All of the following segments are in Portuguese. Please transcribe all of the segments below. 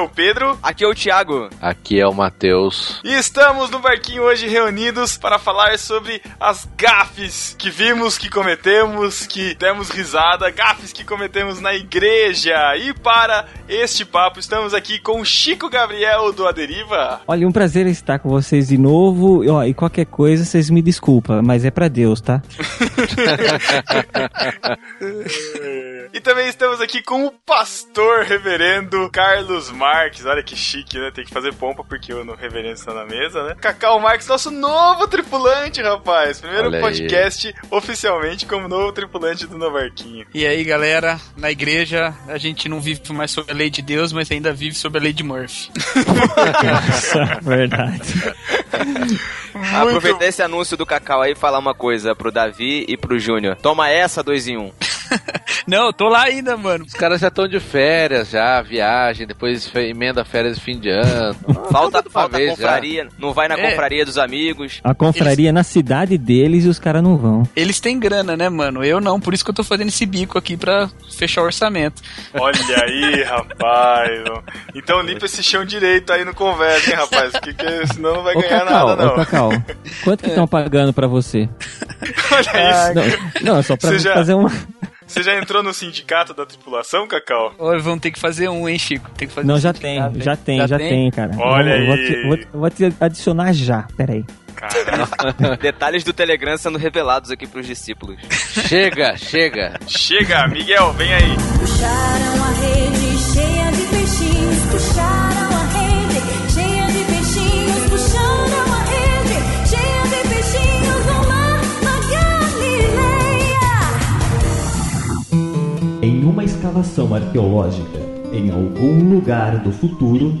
é o Pedro. Aqui é o Thiago. Aqui é o Matheus. E estamos no barquinho hoje reunidos para falar sobre as gafes que vimos, que cometemos, que demos risada, gafes que cometemos na igreja. E para este papo, estamos aqui com o Chico Gabriel do Aderiva. Olha, um prazer estar com vocês de novo. E, ó, e qualquer coisa, vocês me desculpam, mas é para Deus, tá? e também estamos aqui com o pastor reverendo Carlos Marques. Olha que chique, né? Tem que fazer pompa porque o reverendo está na mesa, né? Cacau Marques, nosso novo tripulante, rapaz. Primeiro Olha aí. podcast oficialmente como novo tripulante do Novarquinho. E aí, galera, na igreja a gente não vive mais sob a lei de Deus, mas ainda vive sob a lei de Murphy. Nossa, verdade. Aproveitar esse anúncio do Cacau aí e falar uma coisa pro Davi e pro Júnior. Toma essa, dois em um. Não, eu tô lá ainda, mano. Os caras já estão de férias, já, viagem, depois emenda férias de fim de ano. Falta, Uma falta vez confraria, não vai na É. confraria dos amigos. A confraria na cidade deles e os caras não vão. Eles têm grana, né, mano? Eu não, por isso que eu tô fazendo esse bico aqui pra fechar o orçamento. Olha aí, rapaz. Então limpa esse chão direito aí no conversa, hein, rapaz? Que, que, senão não vai Ô, ganhar Cacau, nada, ô, não. Cacau, quanto que estão pagando pra você? Olha isso. Não, não, é só pra Você já- fazer uma... Você já entrou no sindicato da tripulação, Cacau? Ô, vamos ter que fazer um, hein, Chico? Tem que fazer Não, um já tem, hein? já tem, já tem, cara. Olha eu vou, aí. te, vou, te- vou te adicionar já, peraí. Detalhes do Telegram sendo revelados aqui pros discípulos. chega, chega. Chega, Miguel, vem aí. Puxaram a rede cheia de peixinhos, puxaram escavação arqueológica em algum lugar do futuro,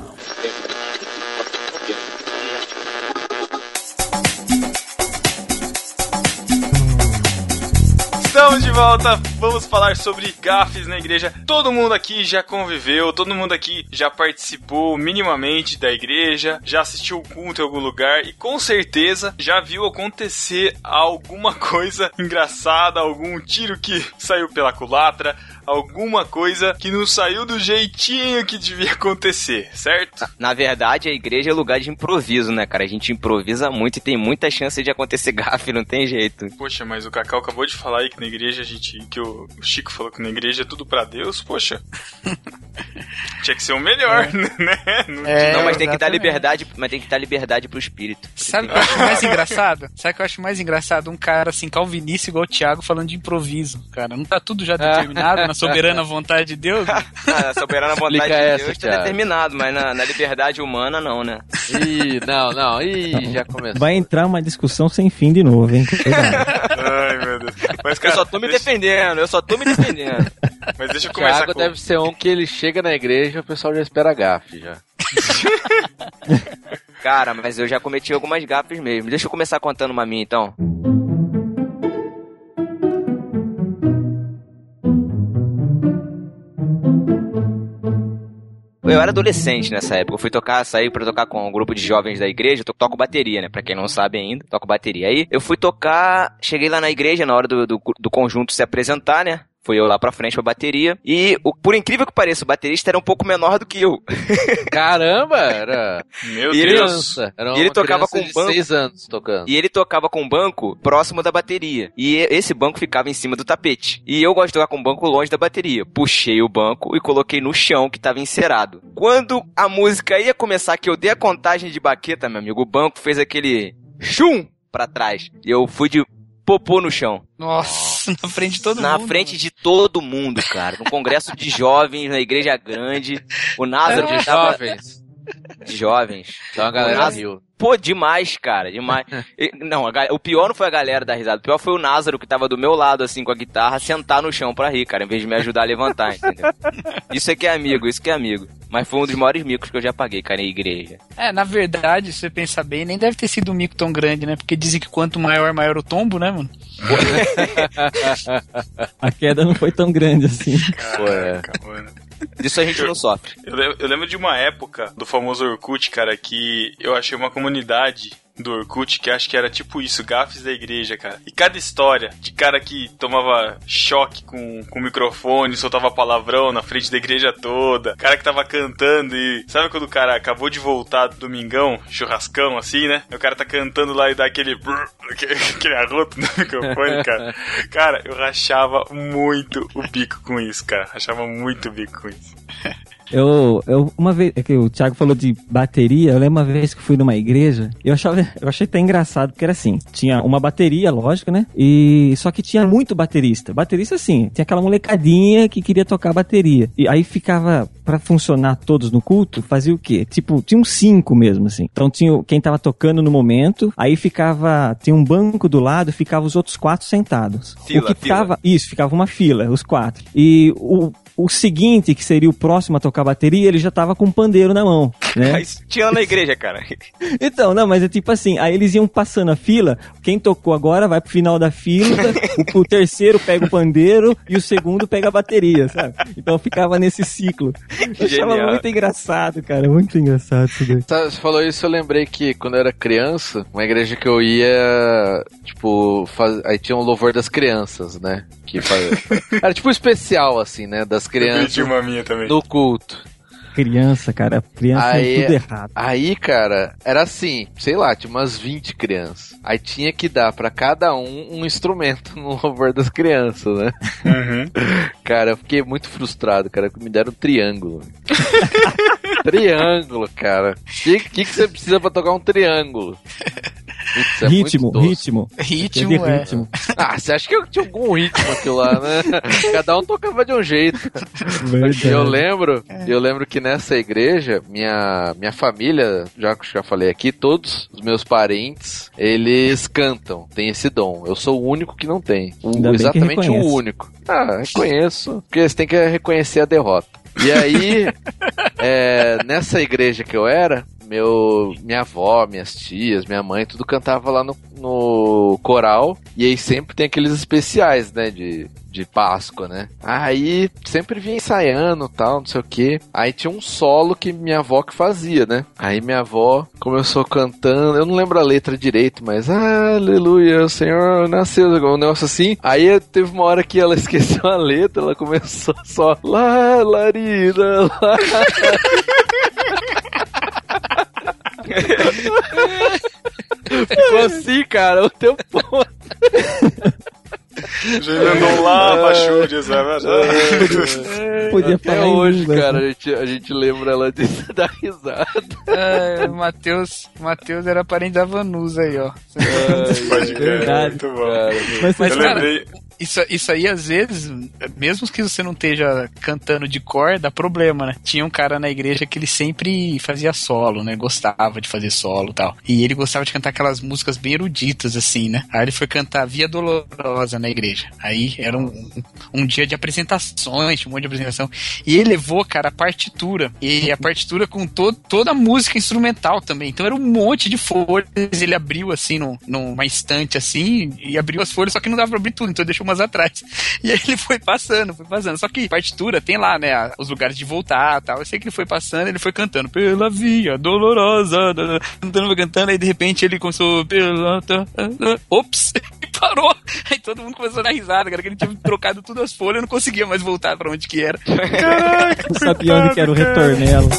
de volta, vamos falar sobre gafes na igreja. Todo mundo aqui já conviveu, todo mundo aqui já participou minimamente da igreja, já assistiu o culto em algum lugar e com certeza já viu acontecer alguma coisa engraçada, algum tiro que saiu pela culatra, alguma coisa que não saiu do jeitinho que devia acontecer, certo? Na verdade, a igreja é lugar de improviso, né, cara? A gente improvisa muito e tem muita chance de acontecer gafe, não tem jeito. Poxa, mas o Cacau acabou de falar aí que na igreja a gente. que o Chico falou que na igreja é tudo pra Deus, poxa. Tinha que ser o melhor, né? Não É, não, mas tem que dar liberdade, mas tem que dar liberdade pro espírito. Sabe o que eu acho mais engraçado? Sabe o que eu acho mais engraçado? Um cara assim, calvinista igual o Thiago falando de improviso, cara. Não tá tudo já determinado na soberana vontade de Deus? Na Ah, soberana vontade Explica de essa, Deus tá Thiago. determinado, mas na, na liberdade humana não, né? Ih, não, não. Ih, já começou. Vai entrar uma discussão sem fim de novo, hein? Ai, meu Deus. Mas, Eu cara, só tô me deixa, defendendo, eu só tô me defendendo. mas deixa eu começar Thiago com... deve ser um que ele chega na igreja e o pessoal já espera gafe já. Cara, mas eu já cometi algumas gafes mesmo. Deixa eu começar contando uma minha então. Eu era adolescente nessa época. Eu fui tocar, saí pra tocar com um grupo de jovens da igreja. Eu toco bateria, né? Pra quem não sabe ainda, toco bateria. Aí eu fui tocar, cheguei lá na igreja na hora do, do, do conjunto se apresentar, né? Fui eu lá pra frente pra bateria. E, o, por incrível que pareça, o baterista era um pouco menor do que eu. Caramba, era Meu E ele- Deus. Era E ele tocava com de banco. seis anos tocando. E ele tocava com um banco próximo da bateria. E e- esse banco ficava em cima do tapete. E eu gosto de tocar com um banco longe da bateria. Puxei o banco e coloquei no chão que tava encerado. Quando a música ia começar, que eu dei a contagem de baqueta, meu amigo, o banco fez aquele chum pra trás. E eu fui de popô no chão. Nossa, na frente de todo na mundo. frente de todo mundo, cara. No congresso de jovens, na igreja grande. O Názaro de tava- jovens. De jovens. Então a galera Názaro- riu. Pô, demais, cara, demais. E- Não, a o pior não foi a galera da risada. O pior foi o Názaro, que tava do meu lado, assim, com a guitarra, sentar no chão pra rir, cara, em vez de me ajudar a levantar, entendeu? Isso é que é amigo, isso que é amigo. Mas foi um dos maiores micos que eu já paguei, cara, em igreja. É, na verdade, se você pensar bem, nem deve ter sido um mico tão grande, né? Porque dizem que quanto maior, maior o tombo, né, mano? A queda não foi tão grande assim. É. Caraca, mano. Disso a gente não sofre. Eu lembro, eu lembro de uma época do famoso Orkut, cara, que eu achei uma comunidade do Orkut que acho que era tipo isso, gafes da igreja, cara. E cada história de cara que tomava choque com, com o microfone, soltava palavrão na frente da igreja toda, cara que tava cantando e. Sabe quando o cara acabou de voltar do domingão, churrascão assim, né? E o cara tá cantando lá e dá aquele. aquele arroto no microfone, cara. Cara, eu rachava muito o bico com isso, cara. Rachava muito o bico com isso. Eu, eu uma vez, é que o Thiago falou de bateria, eu lembro uma vez que fui numa igreja, eu achava, eu achei até engraçado, porque era assim, tinha uma bateria, lógico, né? E só que tinha muito baterista. Baterista assim, tinha aquela molecadinha que queria tocar bateria. E aí ficava pra funcionar todos no culto, fazia o quê? Tipo, tinha uns cinco mesmo assim. Então tinha quem tava tocando no momento, aí ficava, tinha um banco do lado, ficava os outros quatro sentados. Fila, o que fila. ficava isso, ficava uma fila, os quatro. E o, o seguinte, que seria o próximo a tocar bateria, ele já tava com um pandeiro na mão, né? Isso tinha lá na igreja, cara. Então, não, mas é tipo assim, aí eles iam passando a fila, quem tocou agora vai pro final da fila, o, o terceiro pega o pandeiro e o segundo pega a bateria, sabe? Então ficava nesse ciclo. Eu achava muito engraçado, cara, muito engraçado isso daí. Tá, Você falou isso, eu lembrei que quando eu era criança, uma igreja que eu ia, tipo, faz... aí tinha um louvor das crianças, né? Que. Era tipo um especial, assim, né? Das Eu crianças uma minha também. no culto. Criança, cara, criança Aí- é tudo errado. Aí, cara, era assim, sei lá, tinha umas 20 crianças. Aí tinha que dar pra cada um um instrumento no louvor das crianças, né? Uhum. Cara, eu fiquei muito frustrado, cara, que me deram um triângulo. triângulo, cara. O que, que, que você precisa pra tocar um triângulo? Putz, é ritmo, ritmo. Ritmo, é. ritmo. Ah, você acha que eu tinha algum ritmo aquilo lá, né? Cada um tocava de um jeito. Verdade. Eu lembro, eu lembro que nessa igreja, minha, minha família, já que eu já falei aqui, todos os meus parentes, eles cantam, tem esse dom. Eu sou o único que não tem. O- exatamente o único. Ah, reconheço, porque você tem que reconhecer a derrota. E aí, é, nessa igreja que eu era, meu, minha avó, minhas tias, minha mãe, tudo cantava lá no, no coral. E aí sempre tem aqueles especiais, né? De, de Páscoa, né? Aí sempre vinha ensaiando tal, não sei o que. Aí tinha um solo que minha avó que fazia, né? Aí minha avó começou cantando, eu não lembro a letra direito, mas aleluia, o Senhor nasceu, um negócio assim. Aí teve uma hora que ela esqueceu a letra, ela começou só lá, larida, lá. Ficou assim, cara, o tempo todo. Já emendou lá, Bachúria, sabe? Podia Até falar em hoje, línguas, cara, né? a gente, a gente lembra ela disso e dá risada. É, o Matheus, Matheus era parente da Vanusa aí, ó. Pode crer, Verdade. muito bom. Cara, Mas, Mas, eu cara, lembrei. Isso, isso aí, às vezes, mesmo que você não esteja cantando de cor, dá problema, né? Tinha um cara na igreja que ele sempre fazia solo, né? Gostava de fazer solo e tal. E ele gostava de cantar aquelas músicas bem eruditas, assim, né? Aí ele foi cantar Via Dolorosa na igreja. Aí era um, um dia de apresentações, um monte de apresentação. E ele levou, cara, a partitura. E a partitura com to toda a música instrumental também. Então era um monte de folhas. Ele abriu, assim, num- numa estante, assim, e abriu as folhas, só que não dava pra abrir tudo. Então deixou uma umas atrás. E aí ele foi passando, foi passando. Só que partitura tem lá, né, os lugares de voltar e tal. Eu sei que ele foi passando, ele foi cantando pela via dolorosa, cantando, foi cantando, aí de repente ele começou pela... Ops! E parou! Aí todo mundo começou a dar risada, cara, que ele tinha trocado todas as folhas, eu não conseguia mais voltar pra onde que era. Não sabia onde que era o retornelo.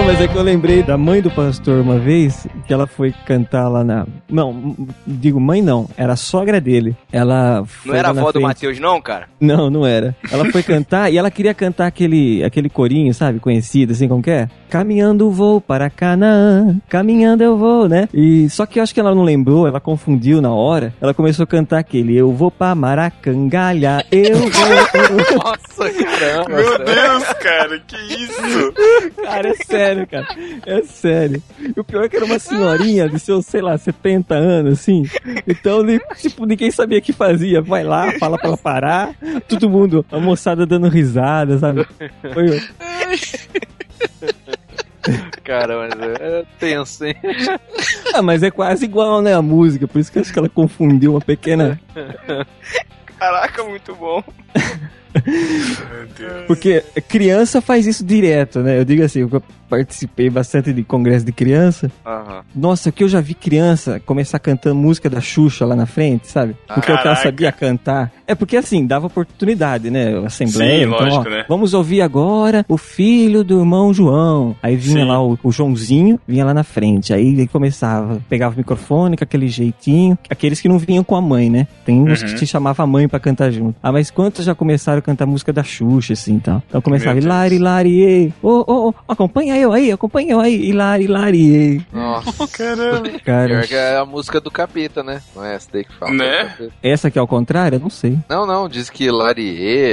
Não, mas é que eu lembrei da mãe do pastor uma vez, que ela foi cantar lá na. Não, digo mãe não, era a sogra dele. Ela foi Não era a avó do frente- Matheus, não, cara? Não, não era. Ela foi cantar e ela queria cantar aquele, aquele corinho, sabe? Conhecido, assim, como que é? Caminhando vou para Canaã, caminhando eu vou, né? E só que eu acho que ela não lembrou, ela confundiu na hora. Ela começou a cantar aquele Eu vou pra Maracangalha, eu vou. Nossa, caramba. Meu Deus, cara, que isso? cara, é sério, cara. É sério. E o pior é que era uma senhorinha de seus, sei lá, 70 anos, assim. Então, tipo, ninguém sabia o que fazia. Vai lá, fala pra ela parar. Todo mundo, a moçada dando risada, sabe? Foi, Cara, mas é tenso, hein? Ah, mas é quase igual, né, a música, por isso que acho que ela confundiu uma pequena... Caraca, muito bom. Porque criança faz isso direto, né? Eu digo assim, eu participei bastante de congresso de criança. Aham. Nossa, que eu já vi criança começar cantando música da Xuxa lá na frente, sabe? Porque o que ela Caraca. sabia cantar. É porque assim, dava oportunidade, né? Assembleia. Sim, então, lógico, ó, né? Vamos ouvir agora o filho do irmão João. Aí vinha Sim. lá o, o Joãozinho, vinha lá na frente. Aí ele começava, pegava o microfone com aquele jeitinho. Aqueles que não vinham com a mãe, né? Tem uns Uhum. que te chamavam a mãe pra cantar junto. Ah, mas quantos já começaram a cantar música da Xuxa, assim, então? Então começava. Hilari, Hilari, ê. Ô, ô, ô, acompanha eu aí, acompanha eu aí, Hilari, Hilari, ê. Nossa. Caramba. Cara, que é a música do capeta, né? Não é essa daí que fala. Né? capeta. essa aqui é ao contrário? Eu não sei. Não, não, diz que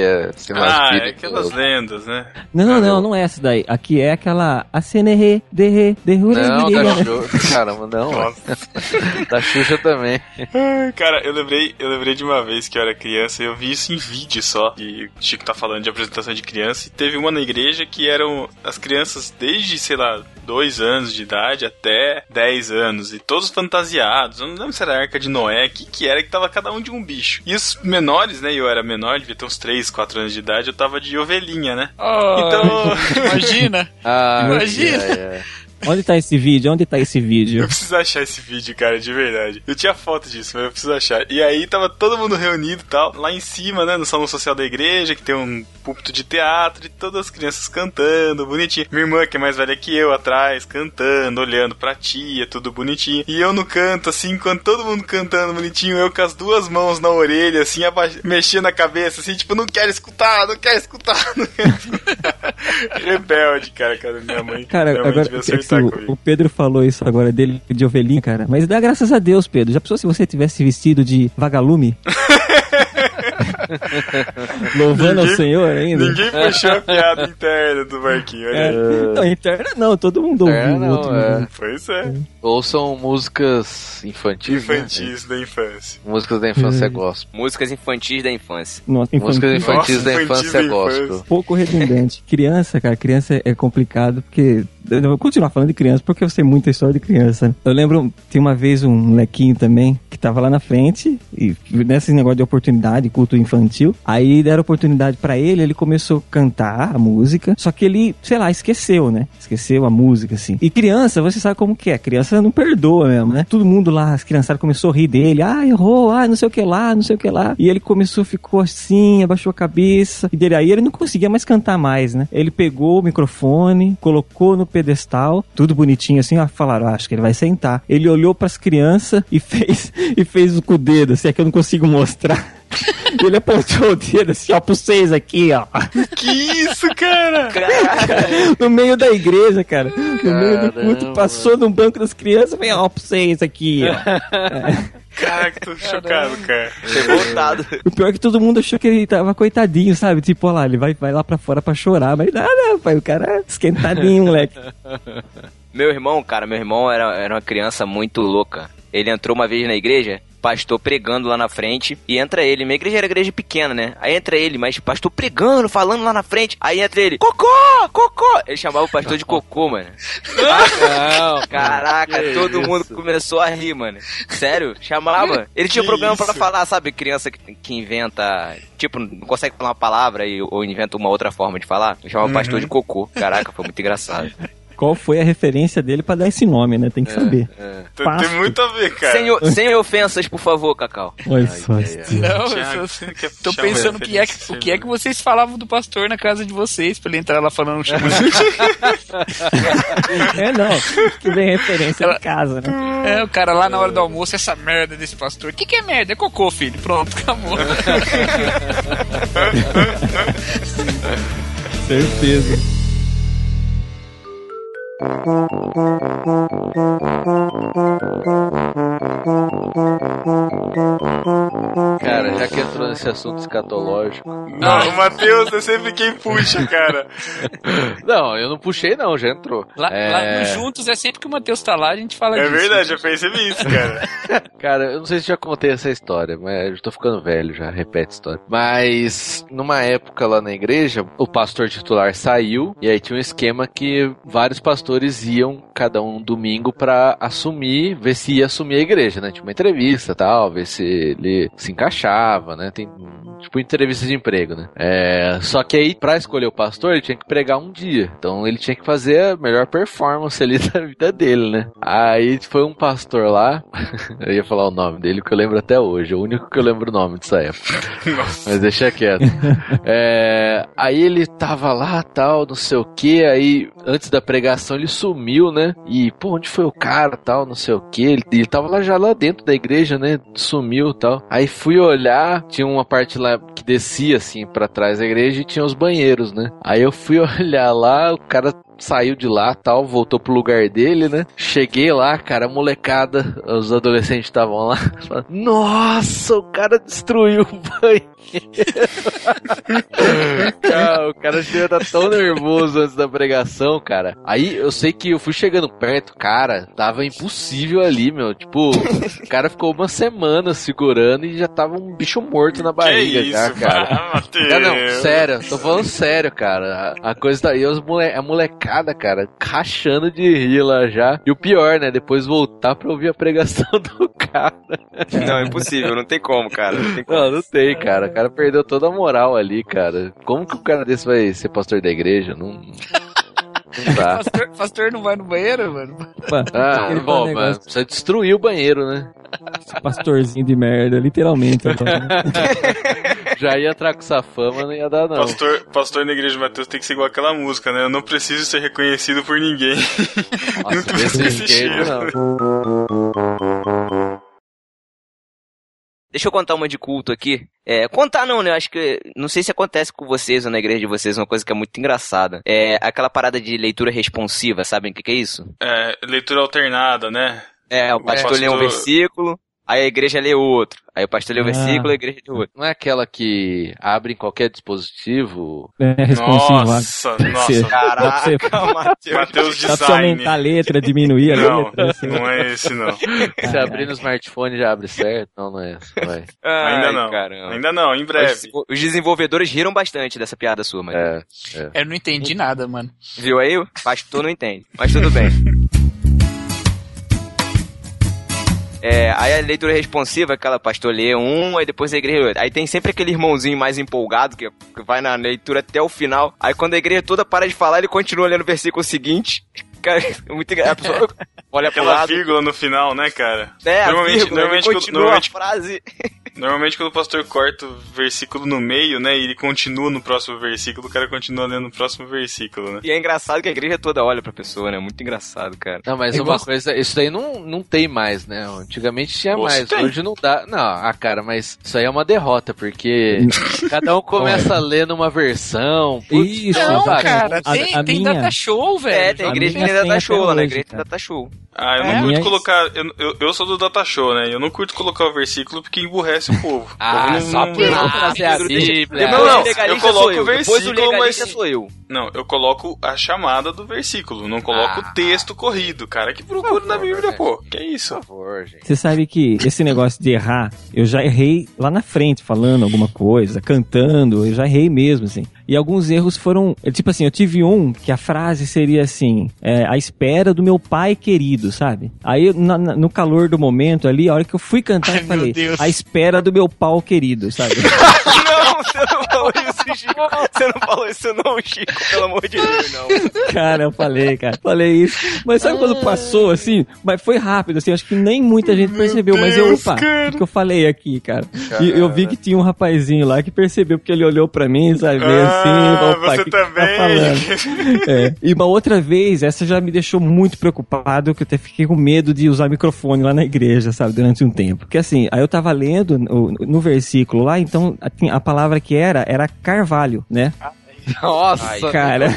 é, sei lá, Ah, é aquelas lendas, né? Não, não, não, é essa daí. Aqui é aquela ACNR, DR, DR, Não, da Xuxa. Caramba, não. Nossa. Da Xuxa também. Cara, eu lembrei, eu lembrei de uma vez que eu era criança, eu vi isso em vídeo só. E o Chico tá falando de apresentação de criança. E teve uma na igreja que eram as crianças desde, sei lá, dois anos de idade até 10 anos. E todos fantasiados. Eu não lembro se era a arca de Noé, o que, que era que tava cada um de um bicho. E os menores, né? Eu era menor, devia ter uns 3, 4 anos de idade, eu tava de ovelhinha, né? Então. Imagina! Ah, Imagina. é, é. Onde tá esse vídeo? Onde tá esse Eu vídeo? preciso achar esse vídeo, cara, de verdade. Eu tinha foto disso, mas eu preciso achar. E aí tava todo mundo reunido e tal, lá em cima, né, no salão social da igreja, que tem um púlpito de teatro e todas as crianças cantando, bonitinho. Minha irmã, que é mais velha que eu, atrás, cantando, olhando pra tia, tudo bonitinho. E eu no canto, assim, enquanto todo mundo cantando bonitinho, eu com as duas mãos na orelha, assim, mexendo a cabeça, assim, tipo, não quero escutar, não quero escutar, não quero escutar. Rebelde, cara, cara, minha mãe. Cara, minha mãe agora devia é que acertar o, Pedro falou isso agora dele de ovelhinha, cara. Mas dá graças a Deus, Pedro. Já pensou se você tivesse vestido de vagalume? Louvando ao Ninguém- Senhor ainda? Ninguém puxou a piada interna do Marquinho, É. interna não, todo mundo ouviu. É, o não, outro é. Pois é, Ouçam músicas infantis. né? infantis da infância. Músicas da infância É. gospel. Músicas infantis da infância. Nossa, Músicas infantil. infantis Nossa, da infância da gospel. pouco redundante. Criança, cara, criança é complicado porque. Eu vou continuar falando de criança porque eu sei muita história de criança. né? Eu lembro, tem uma vez um molequinho também que tava lá na frente e nesse negócio de oportunidade, culto infantil. Aí deram oportunidade pra ele, ele começou a cantar a música, só que ele, sei lá, esqueceu, né? Esqueceu a música, assim. E criança, você sabe como que é, criança não perdoa mesmo, né? Todo mundo lá, as criançadas começou a rir dele, ah, errou, ah, não sei o que lá, não sei o que lá. E ele começou, ficou assim, abaixou a cabeça. E dele aí ele não conseguia mais cantar mais, né? Ele pegou o microfone, colocou no pedestal, tudo bonitinho assim, ó, falaram, ah, acho que ele vai sentar. Ele olhou pras crianças e fez e fez com o dedo, assim, é que eu não consigo mostrar. Ele apontou o dedo assim, ó, pra vocês aqui, ó. Que isso, cara? No meio da igreja, cara. No meio do culto, Caramba. passou no banco das crianças, vem, ó, pra vocês aqui, ó. Caraca, tô chocado, cara. Revoltado. O pior é que todo mundo achou que ele tava coitadinho, sabe? Tipo, ó lá, ele vai, vai lá pra fora pra chorar, mas nada, pai, o cara é esquentadinho, moleque. Meu irmão, cara, meu irmão era, era uma criança muito louca. Ele entrou uma vez na igreja, pastor pregando lá na frente e entra ele. Minha igreja era igreja pequena, né? Aí entra ele, mas pastor pregando, falando lá na frente. Aí entra ele, cocô, cocô. Ele chamava o pastor de cocô, mano. Não, Caraca, que todo mundo isso. começou a rir, mano. Sério, chamava. Ele tinha Que pra isso? falar, sabe, criança que, que inventa, tipo, não consegue falar uma palavra e, ou inventa uma outra forma de falar. Eu chamava o pastor de cocô. Caraca, foi muito engraçado. Qual foi a referência dele pra dar esse nome, né? Tem que saber. Tem, Pasto. tem muito a ver, cara. Sem, sem ofensas, por favor, Cacau. Olha só. ai, ai. tio. Não, Thiago, eu tô pensando o que, é que, o que é que vocês falavam do pastor na casa de vocês, pra ele entrar lá falando chamando. É, não. Que vem referência Ela- de casa, né? É, o cara lá na hora do almoço, essa merda desse pastor. O que, que é merda? É cocô, filho. Pronto, acabou. Certeza. Cara, já que entrou nesse assunto escatológico. Não, o Matheus é sempre quem puxa, cara. Não, eu não puxei, não, já entrou. Lá, É, lá no Juntos é sempre que o Matheus tá lá, a gente fala É disso. verdade, eu percebi isso, cara. Cara, eu não sei se já contei essa história, mas eu tô ficando velho já, repete a história. Mas numa época lá na igreja, o pastor titular saiu e aí tinha um esquema que vários pastores iam cada um domingo pra assumir, ver se ia assumir a igreja, né? Tinha uma entrevista, tal, ver se ele se encaixava, né? Tem tipo entrevista de emprego, né? É, só que aí pra escolher o pastor, ele tinha que pregar um dia. Então ele tinha que fazer a melhor performance ali da vida dele, né? Aí foi um pastor lá, eu ia falar o nome dele que eu lembro até hoje, é o único que eu lembro o nome dessa época. Nossa. Mas deixa quieto. É, aí ele tava lá, tal, não sei o que. Aí, antes da pregação, ele sumiu, né? E, pô, onde foi o cara, tal, não sei o que. Ele, ele tava lá já lá dentro da igreja, né? Sumiu, tal. Aí fui olhar, tinha uma parte lá que descia, assim, pra trás da igreja e tinha os banheiros, né? Aí eu fui olhar lá, o cara saiu de lá, tal, voltou pro lugar dele, né? Cheguei lá, cara, a molecada, os adolescentes estavam lá. Nossa, o cara destruiu o banheiro. cara, o cara estar tão nervoso antes da pregação, cara. Aí eu sei que eu fui chegando perto, cara, tava impossível ali, meu. Tipo, o cara ficou uma semana segurando e já tava um bicho morto na barriga, que já, isso, cara. Ah. Não, sério, tô falando sério, cara. A, coisa tá aí, os mole, a molecada, cara, rachando de rir lá já. E o pior, né, depois voltar pra ouvir a pregação do cara. Não, é impossível, não tem como, cara. Não tem como. Não, não tem, cara. O cara perdeu toda a moral ali, cara. Como que o cara desse vai ser pastor da igreja? Não. Não dá. Pastor, pastor não vai no banheiro, mano? Ah, aquele bom, negócio, mas precisa destruir o banheiro, né? esse pastorzinho de merda, literalmente. agora, né? Já ia entrar com essa fama, não ia dar, não. Pastor, pastor na igreja de Mateus tem que ser igual aquela música, né? Eu não preciso ser reconhecido por ninguém. Nossa, desse Esse jeito, cheiro. não. Deixa eu contar uma de culto aqui. É, contar não, né? Eu acho que. Não sei se acontece com vocês ou na igreja de vocês, uma coisa que é muito engraçada. É aquela parada de leitura responsiva, sabem o que, que é isso? É, leitura alternada, né? É, o pastor pastor- lê um versículo, aí a igreja lê outro. Aí o pastor lê o Ah. versículo, a igreja lê outro. Não é aquela que abre em qualquer dispositivo? É responsivo lá. Nossa, Você- nossa. Caraca, Matheus. Matheus Dá pra você Design. aumentar a letra, diminuir a Não, letra. assim. não é esse não. Se abrir no smartphone já abre certo? Não, não é essa. Vai. Ainda Ai, não. Caramba. Ainda não, em breve. os desenvolvedores riram bastante dessa piada sua, mas. É. Eu não entendi nada, mano. Viu aí? O pastor não entende. Mas tudo bem. É, aí a leitura responsiva, aquela pastor lê um, aí depois a igreja lê outro. Aí tem sempre aquele irmãozinho mais empolgado que, que vai na leitura até o final. Aí quando a igreja toda para de falar, ele continua lendo o versículo seguinte. Cara, é muito engra- A pessoa olha Aquela lado. vírgula no final, né, cara? É, normalmente, vírgula, normalmente, continua normalmente, a frase. normalmente quando o pastor corta o versículo no meio, né, e ele continua no próximo versículo, o cara continua lendo no próximo versículo, né? E é engraçado que a igreja toda olha pra pessoa, né? Muito engraçado, cara. Não, mas É uma igual- coisa, isso daí não, não tem mais, né? Antigamente tinha mais, tem. hoje não dá. Não, ah, cara, mas isso aí é uma derrota, porque cada um começa a ler numa versão. putz, Isso, Não, sabe? cara, A- tem, a tem minha- data show, velho. É, tem a igreja que tem dá até show, lá na hoje, igreja ainda dá show. Ah, eu não É? curto Minha- colocar. Eu, eu, eu sou do data show, né? Eu não curto colocar o versículo porque emburrece o povo. Ah, não- só por não trazer a Pedro, deixa- Bíblia. Não, não, eu coloco o versículo, mas- sou eu. Não, eu coloco a chamada do versículo, não coloco Ah. o texto corrido, cara. Que procura na Bíblia, pô. Que é isso? Por favor, gente. Você sabe que esse negócio de errar, eu já errei lá na frente, falando alguma coisa, cantando, eu já errei mesmo, assim. E alguns erros foram. é, Tipo assim, eu tive um que a frase seria assim: é, a espera do meu pai querido, sabe? Aí, na- na- no calor do momento ali, a hora que eu fui cantar, Ai, eu falei: a espera do meu pau querido, sabe? Não, você não falou isso, Chico. Você não falou isso não, Chico. Pelo amor de Deus, não. Cara, eu falei, cara. Falei isso. Mas sabe quando passou assim? Mas foi rápido, assim. Acho que nem muita gente percebeu. mas eu, Deus, opa, cara. o que eu falei aqui, cara? E eu vi que tinha um rapazinho lá que percebeu, porque ele olhou pra mim, sabe? Ah, assim, opa, você que que tá também. falando? É. E uma outra vez, essa já me deixou muito preocupado, que eu até fiquei com medo de usar microfone lá na igreja, sabe? Durante um tempo. Porque assim, aí eu tava lendo no, no versículo lá, então a, a palavra que era, era carvalho, né? Nossa, Cara,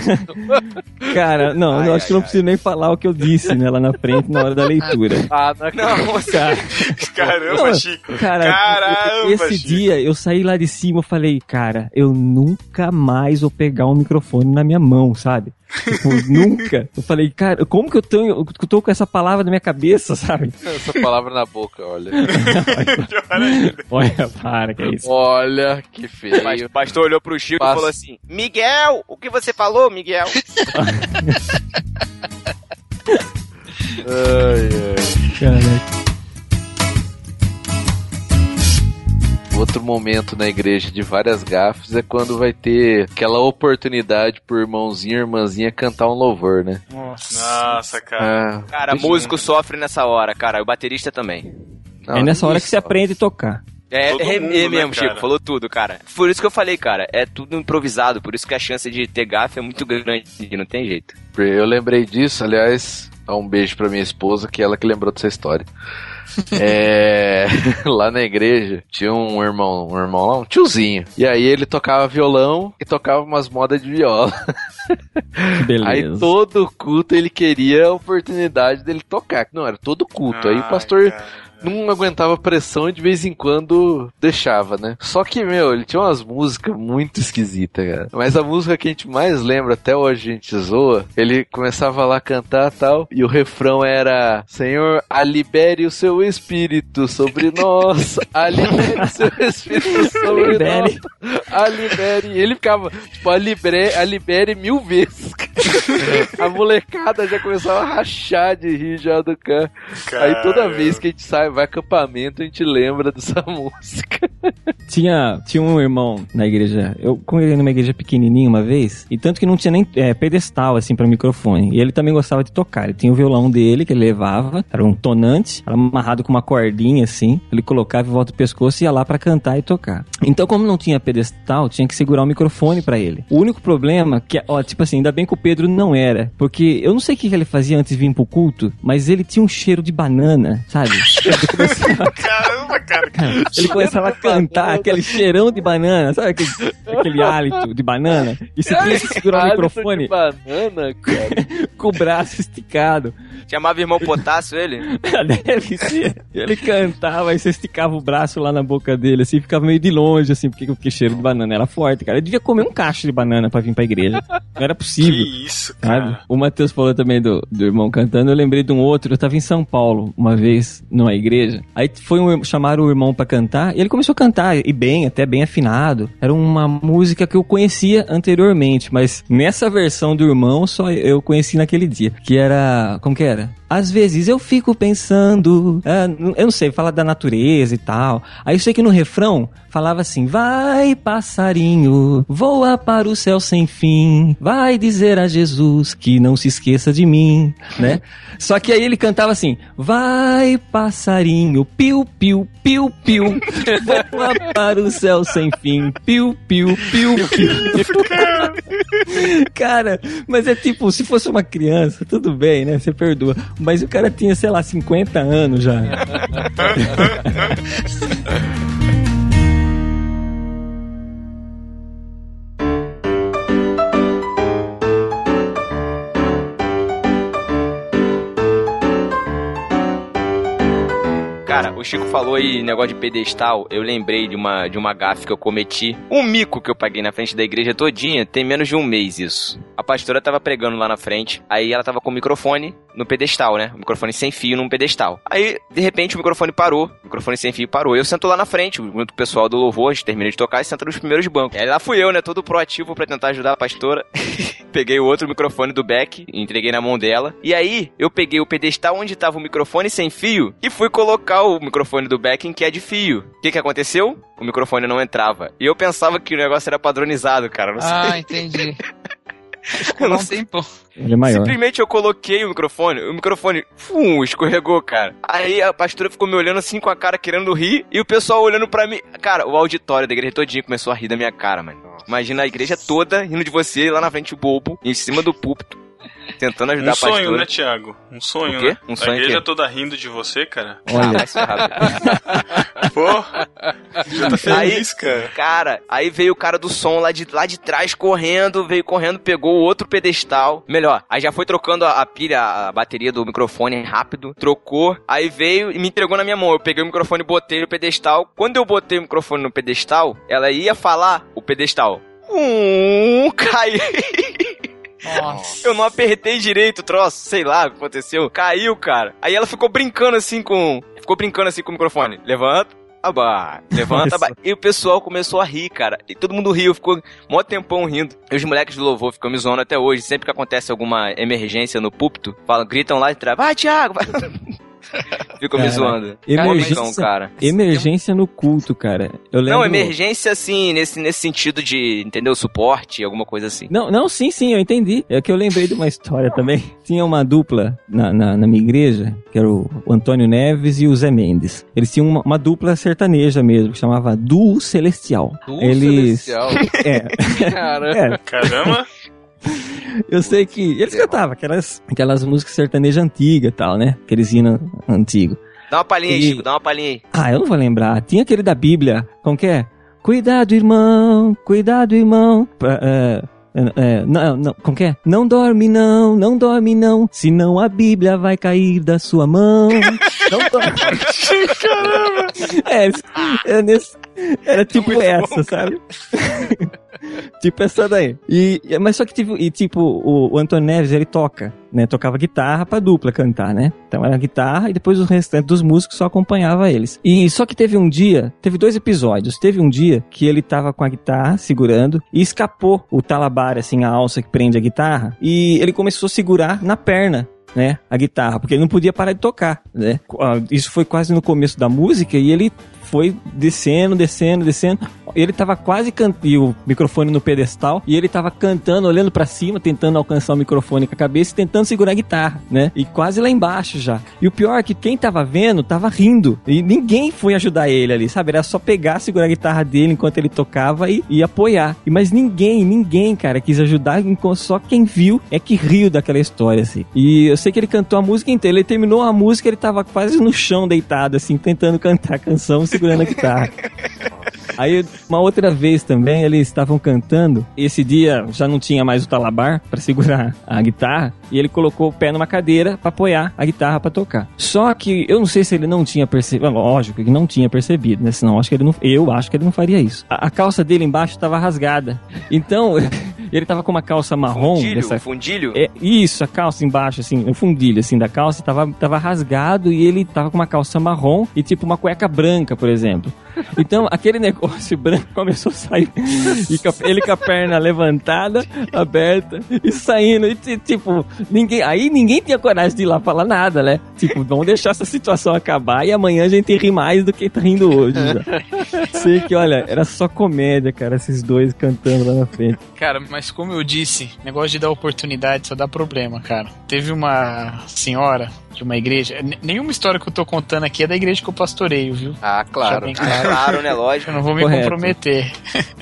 cara, não, Ai, eu ai, acho que não preciso nem falar o que eu disse, né, lá na frente, na hora da leitura. Ah, não. Cara, Caramba, Não, Chico. cara, Caramba, esse Chico. dia eu saí lá de cima, eu falei, cara, eu nunca mais vou pegar um microfone na minha mão, sabe? Tipo, nunca. Eu falei, cara, como que eu tenho, eu tô com essa palavra na minha cabeça, sabe? essa palavra na boca, olha. Ainda. Olha, para, que é isso. Olha, que feio. Pastor olhou pro Chico Passa. e falou assim: Miguel, o que você falou, Miguel? Ai, ai. Cara, Outro momento na igreja de várias gafes é quando vai ter aquela oportunidade pro irmãozinho e irmãzinha cantar um louvor, né? Nossa, cara. Ah, Cara, músico sofre nessa hora, cara. O baterista também. não, é nessa hora que você aprende a tocar. É, Todo é, mundo, é né, mesmo, cara? Chico, falou tudo, cara. Por isso que eu falei, cara, é tudo improvisado, por isso que a chance de ter gafe é muito grande, não tem jeito. Eu lembrei disso, aliás, dá um beijo pra minha esposa, que é ela que lembrou dessa história. É, lá na igreja tinha um irmão, um irmão lá, um tiozinho. E aí ele tocava violão e tocava umas modas de viola. Beleza. Aí todo culto ele queria a oportunidade dele tocar. Não, era todo culto. aí o Ai, pastor cara. Não aguentava pressão e de vez em quando deixava, né? Só que, meu, ele tinha umas músicas muito esquisitas, cara. Mas a música que a gente mais lembra, até hoje a gente zoa, ele começava lá a cantar tal, e o refrão era: Senhor, alibere o seu espírito sobre nós, alibere o seu espírito sobre nós, alibere. E ele ficava, tipo, alibere, alibere mil vezes. a molecada já começava a rachar de rir já do carro. Aí toda vez que a gente sai, vai acampamento, a gente lembra dessa música. Tinha, tinha um irmão na igreja. Eu congreguei numa igreja pequenininha uma vez, e tanto que não tinha nem é, pedestal assim para microfone. E ele também gostava de tocar. Ele tinha o violão dele que ele levava, era um tonante, era amarrado com uma cordinha assim. Ele colocava em volta do pescoço e ia lá para cantar e tocar. Então, como não tinha pedestal, tinha que segurar o microfone para ele. O único problema que, ó, tipo assim, ainda bem que o Pedro não era, porque eu não sei o que que ele fazia antes de vir pro culto, mas ele tinha um cheiro de banana, sabe? Ele começava- Caramba, cara. ele começava a cantar aquele cheirão de banana, sabe aquele, aquele hálito de banana? E você tinha que segurar o microfone de banana, cara. com o braço esticado. Chamava irmão Potássio ele? Deve ser. Ele cantava e você esticava o braço lá na boca dele, assim, ficava meio de longe, assim, porque o cheiro de banana era forte, cara. Eu devia comer um cacho de banana pra vir pra igreja. Não era possível. Que isso, Sabe? cara. O Matheus falou também do, do irmão cantando. Eu lembrei de um outro. Eu tava em São Paulo uma vez, numa igreja. Aí foi um, chamaram o irmão pra cantar. E ele começou a cantar, e bem, até bem afinado. Era uma música que eu conhecia anteriormente, mas nessa versão do irmão só eu conheci naquele dia. Que era. Como que era? Às vezes eu fico pensando. n- eu não sei, fala da natureza e tal. Aí eu sei que no refrão falava assim: Vai, passarinho, voa para o céu sem fim. Vai dizer a Jesus que não se esqueça de mim, né? Só que aí ele cantava assim: Vai, passarinho, piu, piu, piu, piu. Voa para o céu sem fim. Piu, piu, piu, piu. Cara, mas é tipo, se fosse uma criança, tudo bem, né? Você perdoa. Mas o cara tinha, sei lá, 50 anos já. o Chico falou aí negócio de pedestal. Eu lembrei de uma, de uma gafe que eu cometi. Um mico que eu paguei na frente da igreja todinha. Tem menos de um mês isso. A pastora tava pregando lá na frente. Aí ela tava com o microfone no pedestal, né? O microfone sem fio num pedestal. Aí, de repente, o microfone parou. O microfone sem fio parou. Eu sento lá na frente, junto o pessoal do louvor. A gente termina de tocar e senta nos primeiros bancos. Aí lá fui eu, né? Todo proativo pra tentar ajudar a pastora. peguei o outro microfone do Beck, entreguei na mão dela. E aí, eu peguei o pedestal onde tava o microfone sem fio e fui colocar o microfone do em que é de fio. O que que aconteceu? O microfone não entrava. E eu pensava que o negócio era padronizado, cara. Não sei. Ah, entendi. Eu não Não sei. tem pô. Ele é maior. Simplesmente eu coloquei o microfone, o microfone, fum, escorregou, cara. Aí a pastora ficou me olhando assim com a cara querendo rir e o pessoal olhando pra mim. Cara, o auditório da igreja todinho começou a rir da minha cara, mano. Imagina a igreja toda rindo de você lá na frente bobo, em cima do púlpito, tentando ajudar Um a pastora. sonho, né, Thiago? Um sonho, O quê? né? Um sonho a igreja toda rindo de você, cara. Ah, Olha, vai ferrar, velho. Pô, já tá feliz, cara. Cara, aí veio o cara do som lá de, lá de trás correndo, veio correndo, pegou o outro pedestal. Melhor, aí já foi trocando a, a pilha, a bateria do microfone rápido, trocou, aí veio e me entregou na minha mão. Eu peguei o microfone e botei no pedestal. Quando eu botei o microfone no pedestal, ela ia falar, o pedestal. Hum, caiu. Nossa. Eu não apertei direito o troço, sei lá o que aconteceu. Caiu, cara. Aí ela ficou brincando assim com. Ficou brincando assim com o microfone. Levanta. Abaixa, levanta, abaixa. E o pessoal começou a rir, cara. E todo mundo riu, ficou mó tempão rindo. E os moleques do louvor ficam me zoando até hoje. Sempre que acontece alguma emergência no púlpito, falam, gritam lá de trás, vai, Thiago, vai. Ficam me Cara, zoando. emergência- Então, cara. emergência no culto, cara. Eu lembro... Não, emergência assim, nesse, nesse sentido de, entendeu? Suporte, alguma coisa assim. Não, não, sim, sim, eu entendi. É que eu lembrei de uma história também. Tinha uma dupla na, na, na minha igreja, que era o, Antônio Neves e o Zé Mendes. Eles tinham uma, uma dupla sertaneja mesmo, que chamava Duo Celestial. Do Eles. celestial. É, Cara, é, Caramba. eu sei que. Eles cantavam aquelas, aquelas músicas sertanejas antigas e tal, né? Aqueles hinos antigos. Dá uma palhinha aí, E- Chico, dá uma palhinha aí. Ah, eu não vou lembrar. Tinha aquele da Bíblia. Como que é? Cuidado, irmão. Cuidado, irmão. Pra, é, é, é, não, não, como que é? Não dorme não, não dorme não, senão a Bíblia vai cair da sua mão. Não dorme. Caramba! É, é nesse, era tipo essa, sabe? tipo essa daí. E, mas só que tipo, e, tipo o, o Antônio Neves, ele toca, né? Tocava guitarra pra dupla cantar, né? Então era guitarra e depois o restante dos músicos só acompanhava eles. E só que teve um dia, teve dois episódios. Teve um dia que ele tava com a guitarra segurando e escapou o talabar, assim, a alça que prende a guitarra. E ele começou a segurar na perna né, a guitarra, porque ele não podia parar de tocar, né? Ah, Isso foi quase no começo da música e ele foi descendo, descendo, descendo. Ele tava quase cantando, o microfone no pedestal, e ele tava cantando, olhando pra cima, tentando alcançar o microfone com a cabeça e tentando segurar a guitarra, né? E quase lá embaixo já. E o pior é que quem tava vendo tava rindo. E ninguém foi ajudar ele ali, sabe? Era só pegar, segurar a guitarra dele enquanto ele tocava e, e apoiar. E, mas ninguém, ninguém, cara, quis ajudar. Só quem viu é que riu daquela história, assim. E eu sei que ele cantou a música inteira. Ele terminou a música, ele tava quase no chão deitado, assim, tentando cantar a canção, segurando a guitarra. Aí, uma outra vez também, eles estavam cantando. Esse dia já não tinha mais o talabar pra segurar a guitarra. E ele colocou o pé numa cadeira pra apoiar a guitarra pra tocar. Só que eu não sei se ele não tinha percebido. Lógico que não tinha percebido, né? Senão acho que ele não. Eu acho que ele não faria isso. A, a calça dele embaixo tava rasgada. Então, ele tava com uma calça marrom. Fundilho, dessa fundilho? é, isso, a calça embaixo, assim, o fundilho, assim, da calça tava, tava rasgado e ele tava com uma calça marrom e tipo uma cueca branca, por exemplo. Então, aquele negócio branco começou a sair. E ele com a perna levantada, aberta, e saindo. E ti- tipo, ninguém. Aí ninguém tinha coragem de ir lá falar nada, né? Tipo, vamos deixar essa situação acabar e amanhã a gente ri mais do que tá rindo hoje. já. Sei que, olha, era só comédia, cara, esses dois cantando lá na frente. Cara, mas como eu disse, negócio de dar oportunidade só dá problema, cara. Teve uma senhora de uma igreja. n- Nenhuma história que eu tô contando aqui é da igreja que eu pastoreio, viu? Ah, claro. claro. claro, né? Eu Lógico. não vou me Correto. comprometer.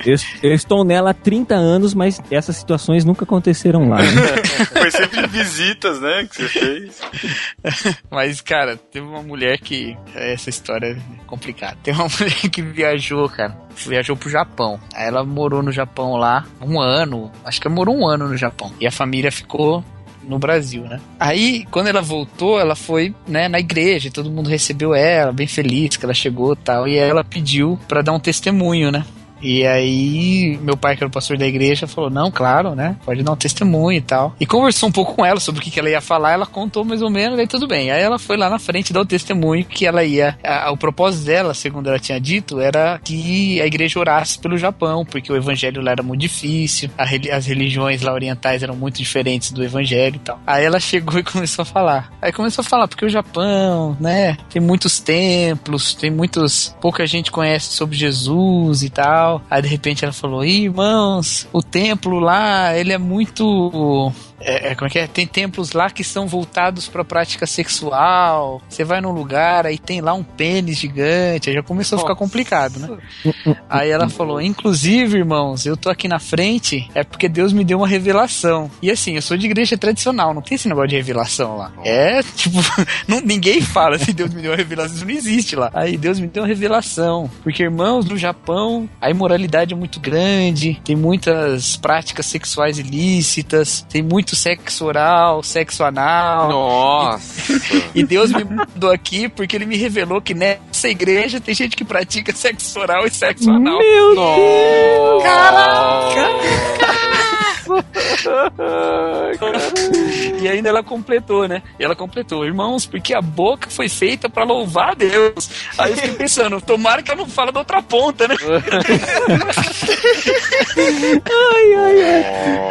Eu, eu estou nela há 30 anos, mas essas situações nunca aconteceram lá. né? Foi sempre visitas, né, que você fez. Mas, cara, teve uma mulher que. Essa história é complicada. Teve uma mulher que viajou, cara. Viajou pro Japão. Aí ela morou no Japão lá um ano. Acho que ela morou um ano no Japão. E a família ficou no Brasil, né? Aí, quando ela voltou, ela foi, né, na igreja, todo mundo recebeu ela, bem feliz que ela chegou tal, e ela pediu pra dar um testemunho, né? E aí, meu pai, que era o pastor da igreja, falou: Não, claro, né? Pode dar um testemunho e tal. E conversou um pouco com ela sobre o que, ela ia falar. Ela contou mais ou menos, aí tudo bem. Aí ela foi lá na frente dar o testemunho que ela ia. a- o propósito dela, segundo ela tinha dito, era que a igreja orasse pelo Japão, porque o evangelho lá era muito difícil, a as religiões lá orientais eram muito diferentes do evangelho e tal. Aí ela chegou e começou a falar. Aí começou a falar, porque o Japão, né, tem muitos templos, tem muitos. pouca gente conhece sobre Jesus e tal. Aí de repente ela falou: "Ih, irmãos, o templo lá, ele é muito. É, é, como é que é? Tem templos lá que são voltados pra prática sexual. Você vai num lugar, aí tem lá um pênis gigante. Aí já começou a ficar complicado, né? Aí ela falou: Inclusive, irmãos, eu tô aqui na frente é porque Deus me deu uma revelação. E assim, eu sou de igreja tradicional, não tem esse negócio de revelação lá. É tipo, não- ninguém fala se Deus me deu uma revelação, isso não existe lá. Aí Deus me deu uma revelação. Porque, irmãos, no Japão, a imoralidade é muito grande, tem muitas práticas sexuais ilícitas, tem muito sexo oral, sexo anal. Nossa! E Deus me mandou aqui porque ele me revelou que nessa igreja tem gente que pratica sexo oral e sexo anal. Meu Nossa! Caraca! E ainda ela completou, né? E ela completou, irmãos, porque a boca foi feita pra louvar a Deus. Aí eu fiquei pensando, tomara que ela não fala da outra ponta, né?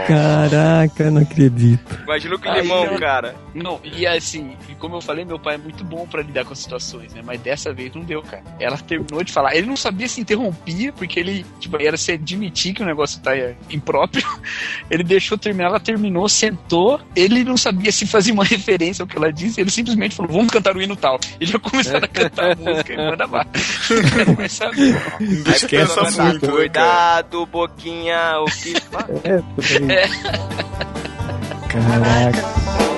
Caraca, não acredito. Imagina o climão, ela- cara. Não, e assim, e como eu falei, meu pai é muito bom pra lidar com as situações, né? Mas dessa vez não deu, cara. Ela terminou de falar. Ele não sabia se interrompia, porque ele, tipo, era se admitir que o negócio tá é, impróprio. Ele deixou terminar, ela terminou, sentou. Ele não sabia se fazia uma referência ao que ela disse. Ele simplesmente falou: Vamos cantar o hino tal. E já começaram a cantar a música e manda lá. Saber. Descansa Aí, muito, né, cara? Cuidado, boquinha, o que? É, aí. Caraca.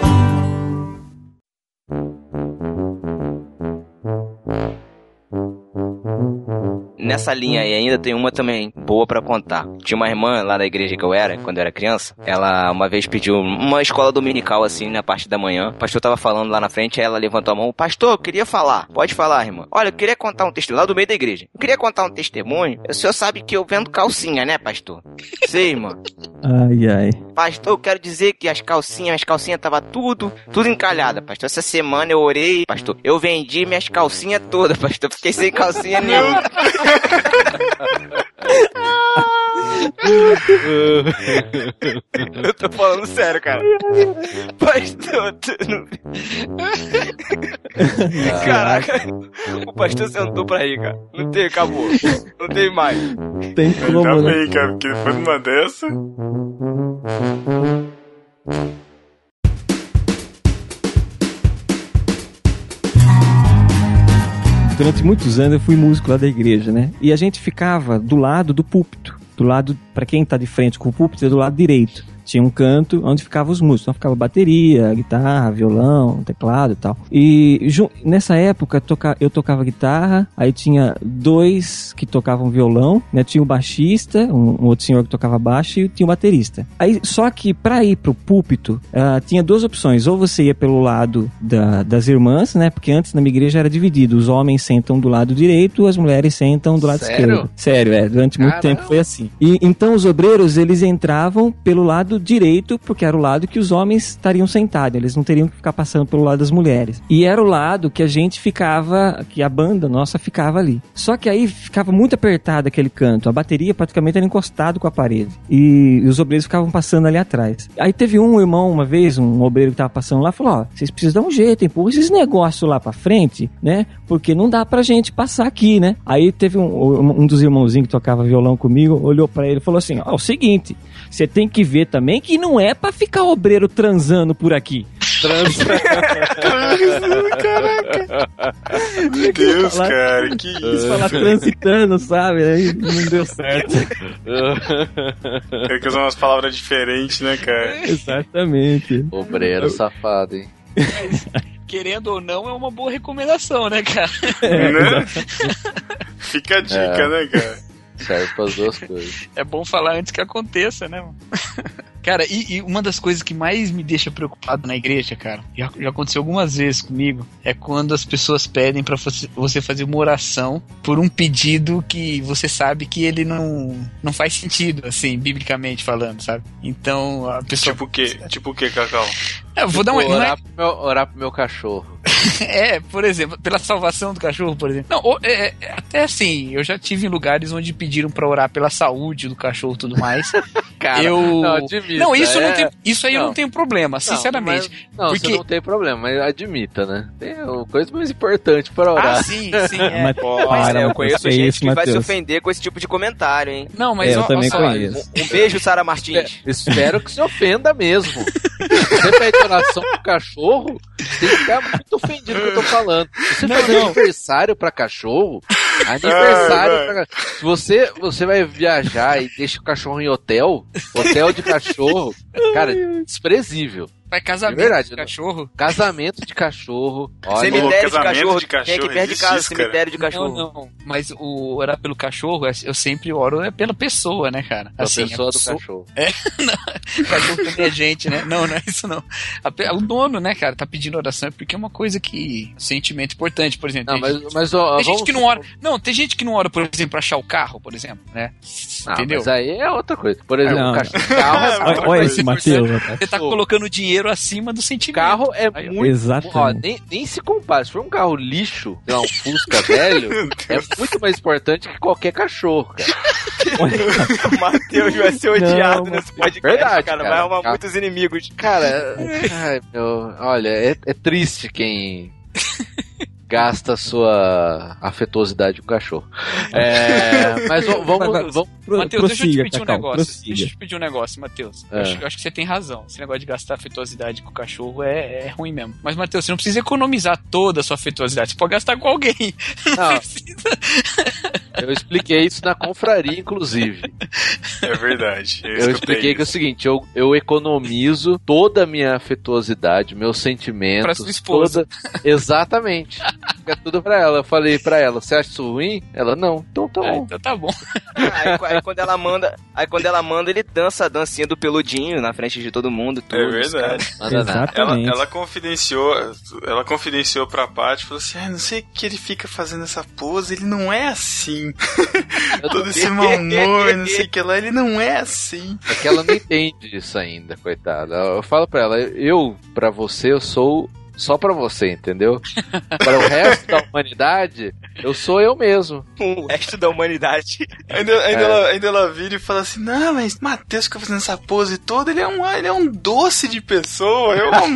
Nessa linha aí ainda tem uma também boa pra contar. Tinha uma irmã lá da igreja que eu era, quando eu era criança. Ela uma vez pediu uma escola dominical assim, na parte da manhã. O pastor tava falando lá na frente, aí ela levantou a mão. Pastor, eu queria falar. Pode falar, irmã. Olha, eu queria contar um testemunho lá do meio da igreja. Eu queria contar um testemunho. O senhor sabe que eu vendo calcinha, né, pastor? Sei, irmã. Ai, ai. Pastor, eu quero dizer que as calcinhas, as calcinhas tava tudo, tudo encalhada, pastor. Essa semana eu orei, pastor. Eu vendi minhas calcinhas todas, pastor. Fiquei sem calcinha nenhuma. Eu tô falando sério, cara. Pastor, tu não... Caraca, o pastor sentou pra ir, cara. Não tem, acabou. Não tem mais. Tem Ainda como, né? bem, cara, porque depois de uma dessa. Durante muitos anos eu fui músico lá da igreja, né? E a gente ficava do lado do púlpito. Do lado, pra quem tá de frente com o púlpito, é do lado direito. Tinha um canto onde ficavam os músicos. Então ficava bateria, guitarra, violão, teclado e tal. E nessa época eu tocava guitarra, aí tinha dois que tocavam violão, né? Tinha o baixista, um, outro senhor que tocava baixo e tinha o baterista. Aí, só que pra ir pro púlpito, ah, tinha duas opções. Ou você ia pelo lado da- das irmãs, né? Porque antes na minha igreja era dividido. Os homens sentam do lado direito, as mulheres sentam do lado Sério? esquerdo. Sério, é. Durante muito Caramba. tempo foi assim. E então os obreiros, eles entravam pelo lado direito, porque era o lado que os homens estariam sentados. Eles não teriam que ficar passando pelo lado das mulheres. E era o lado que a gente ficava, que a banda nossa ficava ali. Só que aí ficava muito apertado aquele canto. A bateria praticamente era encostado com a parede. E, os obreiros ficavam passando ali atrás. Aí teve um irmão, uma vez, um obreiro que tava passando lá, falou: Ó, vocês precisam dar um jeito, empurra esses negócios lá pra frente, né? Porque não dá pra gente passar aqui, né? Aí teve um, um dos irmãozinhos que tocava violão comigo, olhou pra ele e falou assim: Ó, é o seguinte, você tem que ver também que não é pra ficar obreiro transando por aqui. Meu Deus, falar- cara, que Quis isso. falar transitando, sabe? Aí não deu certo. É que usar umas palavras diferentes, né, cara? Exatamente. Obreiro safado, hein? Querendo ou não, é uma boa recomendação, né, cara? Né? Fica a dica, É. né, cara? Serve pras duas coisas. É bom falar antes que aconteça, né? mano? Cara, e, e uma das coisas que mais me deixa preocupado na igreja, cara, já, já aconteceu algumas vezes comigo, é quando as pessoas pedem pra você, fazer uma oração por um pedido que você sabe que ele não, não faz sentido, assim, biblicamente falando, sabe? Então, a pessoa. Tipo o quê? Tipo o quê, Cacau? Eu vou dar uma. Tipo, é- orar, pro meu, orar pro meu cachorro. É, por exemplo, pela salvação do cachorro, por exemplo. Não, o- é, é, até assim, eu já tive em lugares onde pediram pra orar pela saúde do cachorro e tudo mais. Cara, eu. não, admita, Não, isso, é- não tem, isso aí eu Não. não tenho problema, Não, sinceramente. mas- Não, Porque- você não tem problema, mas admita, né? Tem uma coisa mais importante pra orar. Ah, sim, sim. É. Mas, Olha, para, eu conheço que gente isso, que vai se ofender com esse tipo de comentário, hein? Não, mas É, eu ó, também ó conheço. Um beijo, Sara Martins. É, espero que se ofenda mesmo. Você pede oração pro cachorro, tem que ficar muito ofendido com o que eu tô falando. Se você Não, fazer não. aniversário pra cachorro, aniversário Ai, pra Se você, você vai viajar e deixa o cachorro em hotel, hotel de cachorro, cara, desprezível. Vai casamento É verdade, de né? cachorro. Casamento de cachorro. Olha, Cemitério de casamento cachorro. de cachorro Quem é que perde existe casa? isso, cara? Cemitério de cachorro. Não, não. Mas o orar pelo cachorro, eu sempre oro é pela pessoa, né, cara? a Assim, pessoa a do cachorro. O cachorro também é gente, né? Não, não é isso não. A o dono, né, cara, tá pedindo oração é porque é uma coisa que. sentimento importante, por exemplo. Não, tem mas, gente, mas ó, tem gente que não ora. Não, tem gente que não ora, por exemplo, pra achar o carro, por exemplo, né? Ah, Entendeu? mas aí é outra coisa. Por exemplo, Não. cachorro, carro, é Olha- esse Matheus. Você tá colocando dinheiro acima do sentimento. carro é Aí, muito. Exatamente. Ó, nem, nem se compara. Se for um carro lixo, sei lá, um Fusca velho, é muito mais importante que qualquer cachorro, cara. O Matheus vai ser odiado Não, nesse podcast, Verdade, cara. cara. Vai arrumar Cara. muitos inimigos. Cara, ai, meu, olha, é, é triste quem gasta sua afetuosidade com o cachorro. É, mas vamos, vamos. Pro, Matheus, deixa eu te pedir um negócio. Deixa prossiga. eu te pedir um negócio, Matheus. É. Eu, acho, eu acho que você tem razão. Esse negócio de gastar afetuosidade com o cachorro é, é ruim mesmo. Mas, Matheus, você não precisa economizar toda a sua afetuosidade. Você pode gastar com alguém. Não, Precisa. Eu expliquei isso na confraria, inclusive. É verdade. Eu, Eu escutei expliquei que é o isso. seguinte, eu, eu economizo toda a minha afetuosidade, meus sentimentos. Pra sua esposa. toda- Exatamente. Fica tudo pra ela. Eu falei pra ela, você acha isso ruim? Ela, não. Então tá É, bom. então tá bom. Aí, aí quando ela manda, aí quando ela manda, ele dança a dancinha do peludinho na frente de todo mundo. Tudo, É verdade. Nada. Ela, Exatamente. ela confidenciou, ela confidenciou pra Paty, falou assim: ah, não sei o que ele fica fazendo essa pose, ele não é assim. Todo esse mau humor, não sei o que lá, ele não é assim. É que ela não entende isso ainda, coitada. Eu falo pra ela, eu, pra você, eu sou só pra você, entendeu? Para o resto da humanidade, eu sou eu mesmo. O resto da humanidade. Ainda, ainda, É. ela, ainda ela vira e fala assim: Não, mas Matheus fica fazendo essa pose toda, ele é um, ele é um doce de pessoa, amor.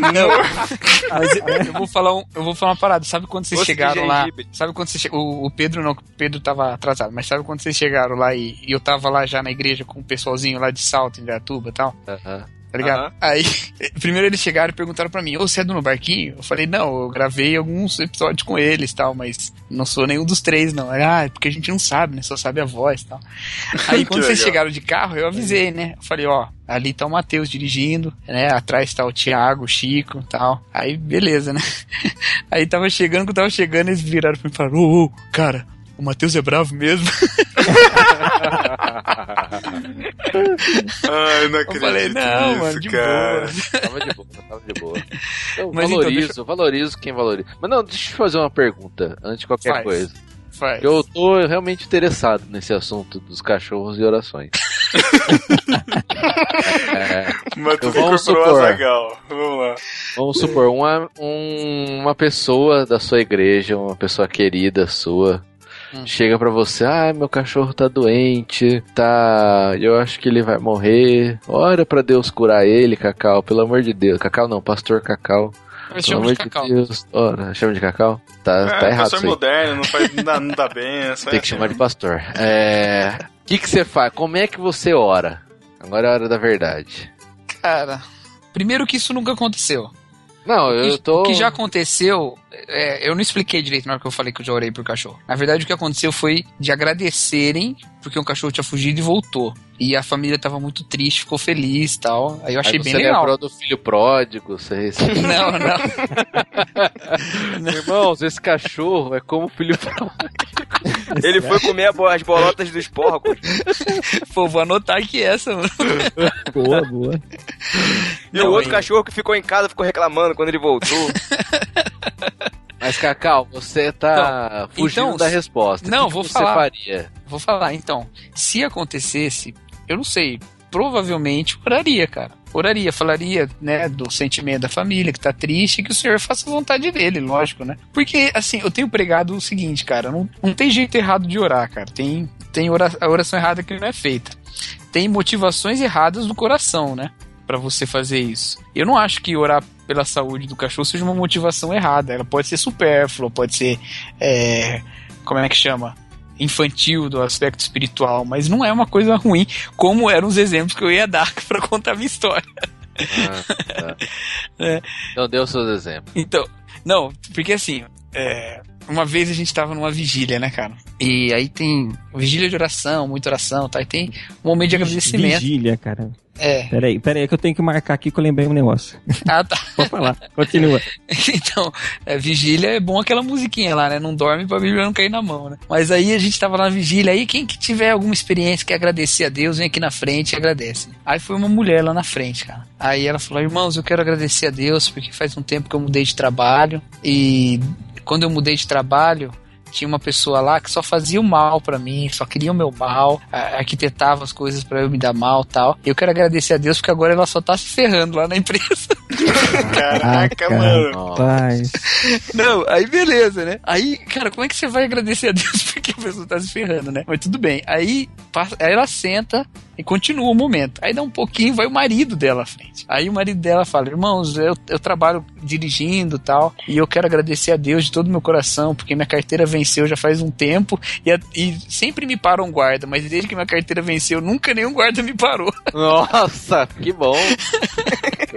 Mas eu, eu vou falar um, eu vou falar uma parada. Sabe quando vocês Doce chegaram lá? Sabe quando vocês o, o Pedro não, o Pedro tava atrasado, mas sabe quando vocês chegaram lá e, e eu tava lá já na igreja com o pessoalzinho lá de Salto, em Gatuba e tal? Aham. Tá ligado? Aham. Aí, primeiro eles chegaram e perguntaram pra mim, ô, você é do No Barquinho? Eu falei, não, eu gravei alguns episódios com eles e tal, mas não sou nenhum dos três, não. Ah, é porque a gente não sabe, né? Só sabe a voz e tal. Aí quando vocês legal. chegaram de carro, eu avisei, né? Eu falei, ó, ali tá o Matheus dirigindo, né? Atrás tá o Thiago, o Chico e tal. Aí, beleza, né? Aí tava chegando, quando tava chegando, eles viraram pra mim e falaram, ô, ô, cara, o Matheus é bravo mesmo. Eu não Eu acredito falei, não, nisso, mano, de cara. boa. Tava de boa, tava de boa. Eu Mas então, valorizo, deixa- valorizo quem valoriza. Mas não, deixa eu te fazer uma pergunta, antes de qualquer Faz. coisa. Faz. Eu tô realmente interessado nesse assunto dos cachorros e orações. É, Mas tu Eu vou incorporou supor. a Zagal. Vamos lá. vamos supor, uma, um- uma pessoa da sua igreja, uma pessoa querida sua, Hum. chega pra você, ah, meu cachorro tá doente, tá, eu acho que ele vai morrer. Ora pra Deus curar ele, Cacau, pelo amor de Deus. Cacau não, pastor Cacau. Pelo amor de Cacau. Deus. Ora, chama de Cacau? Tá, tá é, errado pastor isso aí. moderno, não, faz, não, dá, não dá bem. é só Tem que assim, chamar de pastor. É. O que que você faz? Como é que você ora? Agora é a hora da verdade. Cara, primeiro que isso nunca aconteceu. Não, eu tô. O que já aconteceu, é, eu não expliquei direito na hora que eu falei que eu já orei pro cachorro. Na verdade, o que aconteceu foi de agradecerem porque um cachorro tinha fugido e voltou. E a família tava muito triste, ficou feliz e tal. Aí eu achei Aí bem você legal. lembrou do filho pródigo, você Não, não. Irmãos, esse cachorro é como o filho pródigo. Ele foi comer as bolotas dos porcos. Pô, vou anotar aqui essa, mano. Boa, boa. E o outro cachorro que ficou em casa ficou reclamando quando ele voltou. Mas, Cacau, você tá fugindo então, da resposta. não, O que que vou você falar. faria? Vou falar, então. Se acontecesse, eu não sei, provavelmente oraria, cara. Oraria, falaria, né, do sentimento da família que tá triste que o Senhor faça a vontade dele, lógico, né? Porque, assim, eu tenho pregado o seguinte, cara, não, não tem jeito errado de orar, cara. Tem, tem ora- a oração errada que não é feita. Tem motivações erradas do coração, né? Pra você fazer isso. Eu não acho que orar pela saúde do cachorro seja uma motivação errada. Ela pode ser supérflua, pode ser. é, como é que chama? Infantil do aspecto espiritual, mas não é uma coisa ruim, como eram os exemplos que eu ia dar pra contar a minha história. Ah, tá. É. Então, dê os seus exemplos. Então, não, porque assim, é, uma vez a gente tava numa vigília, né, cara? E aí tem vigília de oração, muita oração, tá? E tem um momento de agradecimento. Vigília, cara. É. Peraí, peraí, que eu tenho que marcar aqui que eu lembrei um negócio. Ah, tá. Pode falar, continua. Então, é, vigília é bom aquela musiquinha lá, né? Não dorme pra Bíblia não cair na mão, né? Mas aí a gente tava lá na vigília, aí quem que tiver alguma experiência que agradecer a Deus, vem aqui na frente e agradece. Aí foi uma mulher lá na frente, cara. Aí ela falou, irmãos, eu quero agradecer a Deus, porque faz um tempo que eu mudei de trabalho, e quando eu mudei de trabalho, tinha uma pessoa lá que só fazia o mal pra mim, só queria o meu mal, arquitetava as coisas pra eu me dar mal tal. Eu quero agradecer a Deus porque agora ela só tá se ferrando lá na empresa. Caraca, mano. Rapaz. Não, aí beleza, né? Aí, cara, como é que você vai agradecer a Deus porque a pessoa tá se ferrando, né? Mas tudo bem. Aí, passa- aí ela senta e continua o momento. Aí dá um pouquinho, vai o marido dela à frente. Aí o marido dela fala: Irmãos, eu, eu trabalho dirigindo e tal, e eu quero agradecer a Deus de todo o meu coração, porque minha carteira venceu já faz um tempo, e, a- e sempre me para um guarda, mas desde que minha carteira venceu, nunca nenhum guarda me parou. Nossa, que bom.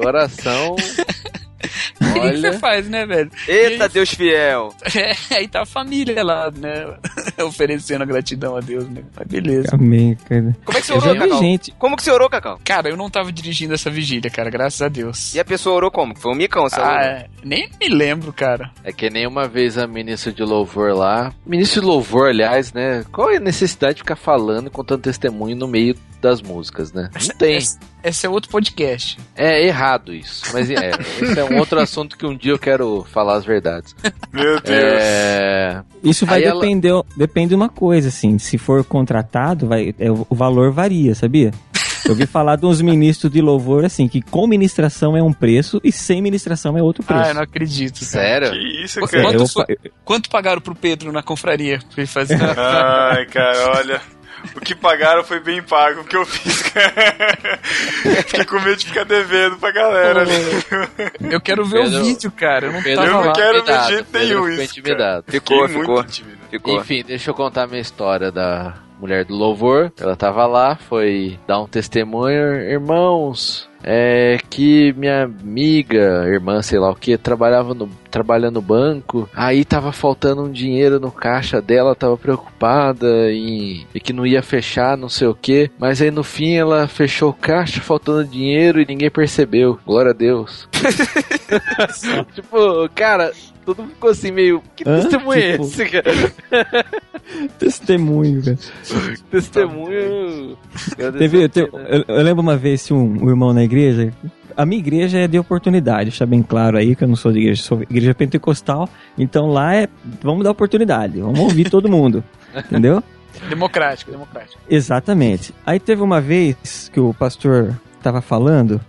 Que o que você faz, né, velho? Eita, Deus fiel. É, aí tá a família lá, né? Oferecendo a gratidão a Deus, né? Mas beleza. Amém, cara. Como é que você Eu orou, Cacau? gente. Como que você orou, Cacau? Cara, eu não tava dirigindo essa vigília, cara, graças a Deus. E a pessoa orou como? Foi um micão, você Ah, é. Nem me lembro, cara. É que nem uma vez a ministra de louvor lá. Ministro de louvor, aliás, né? Qual é a necessidade de ficar falando e contando testemunho no meio das músicas, né? Não tem. Esse, esse é outro podcast. É errado isso. Mas é, esse é um outro assunto que um dia eu quero falar as verdades. Meu Deus. É. Isso vai Aí ela- depender, depende de uma coisa, assim. Se for contratado, vai, é, o valor varia, sabia? Eu ouvi falar de uns ministros de louvor, assim, que com ministração é um preço e sem ministração é outro preço. Ah, eu não acredito. Sério? Que isso, cara. Quanto eu, Quanto pagaram pro Pedro na confraria pra ele fazer? Ai, cara, olha. O que pagaram foi bem pago, o que eu fiz, cara. Fiquei com medo de ficar devendo pra galera. eu quero ver Pedro- o vídeo, cara. Eu não Pedro eu não quero ver de jeito Pedro nenhum ficou isso. intimidado. Ficou, ficou. muito intimidado. Ficou. Enfim, deixa eu contar a minha história da mulher do louvor. Ela tava lá, foi dar um testemunho. Irmãos, é que minha amiga, irmã, sei lá o que, trabalhava no, trabalha no banco. Aí tava faltando um dinheiro no caixa dela, tava preocupada em, e que não ia fechar, não sei o que. Mas aí no fim ela fechou o caixa, faltando dinheiro e ninguém percebeu. Glória a Deus. tipo, cara, todo mundo ficou assim meio. Que Hã? testemunho é Tipo- esse, cara? Testemunho, cara. Testemunho. Teve, teve- eu, eu lembro uma vez se um, um irmão na igreja. A minha igreja é de oportunidade, deixa bem claro aí que eu não sou de igreja, sou igreja pentecostal. Então lá é. Vamos dar oportunidade, vamos ouvir todo mundo. Entendeu? Democrático, democrático. Exatamente. Aí teve uma vez que o pastor tava falando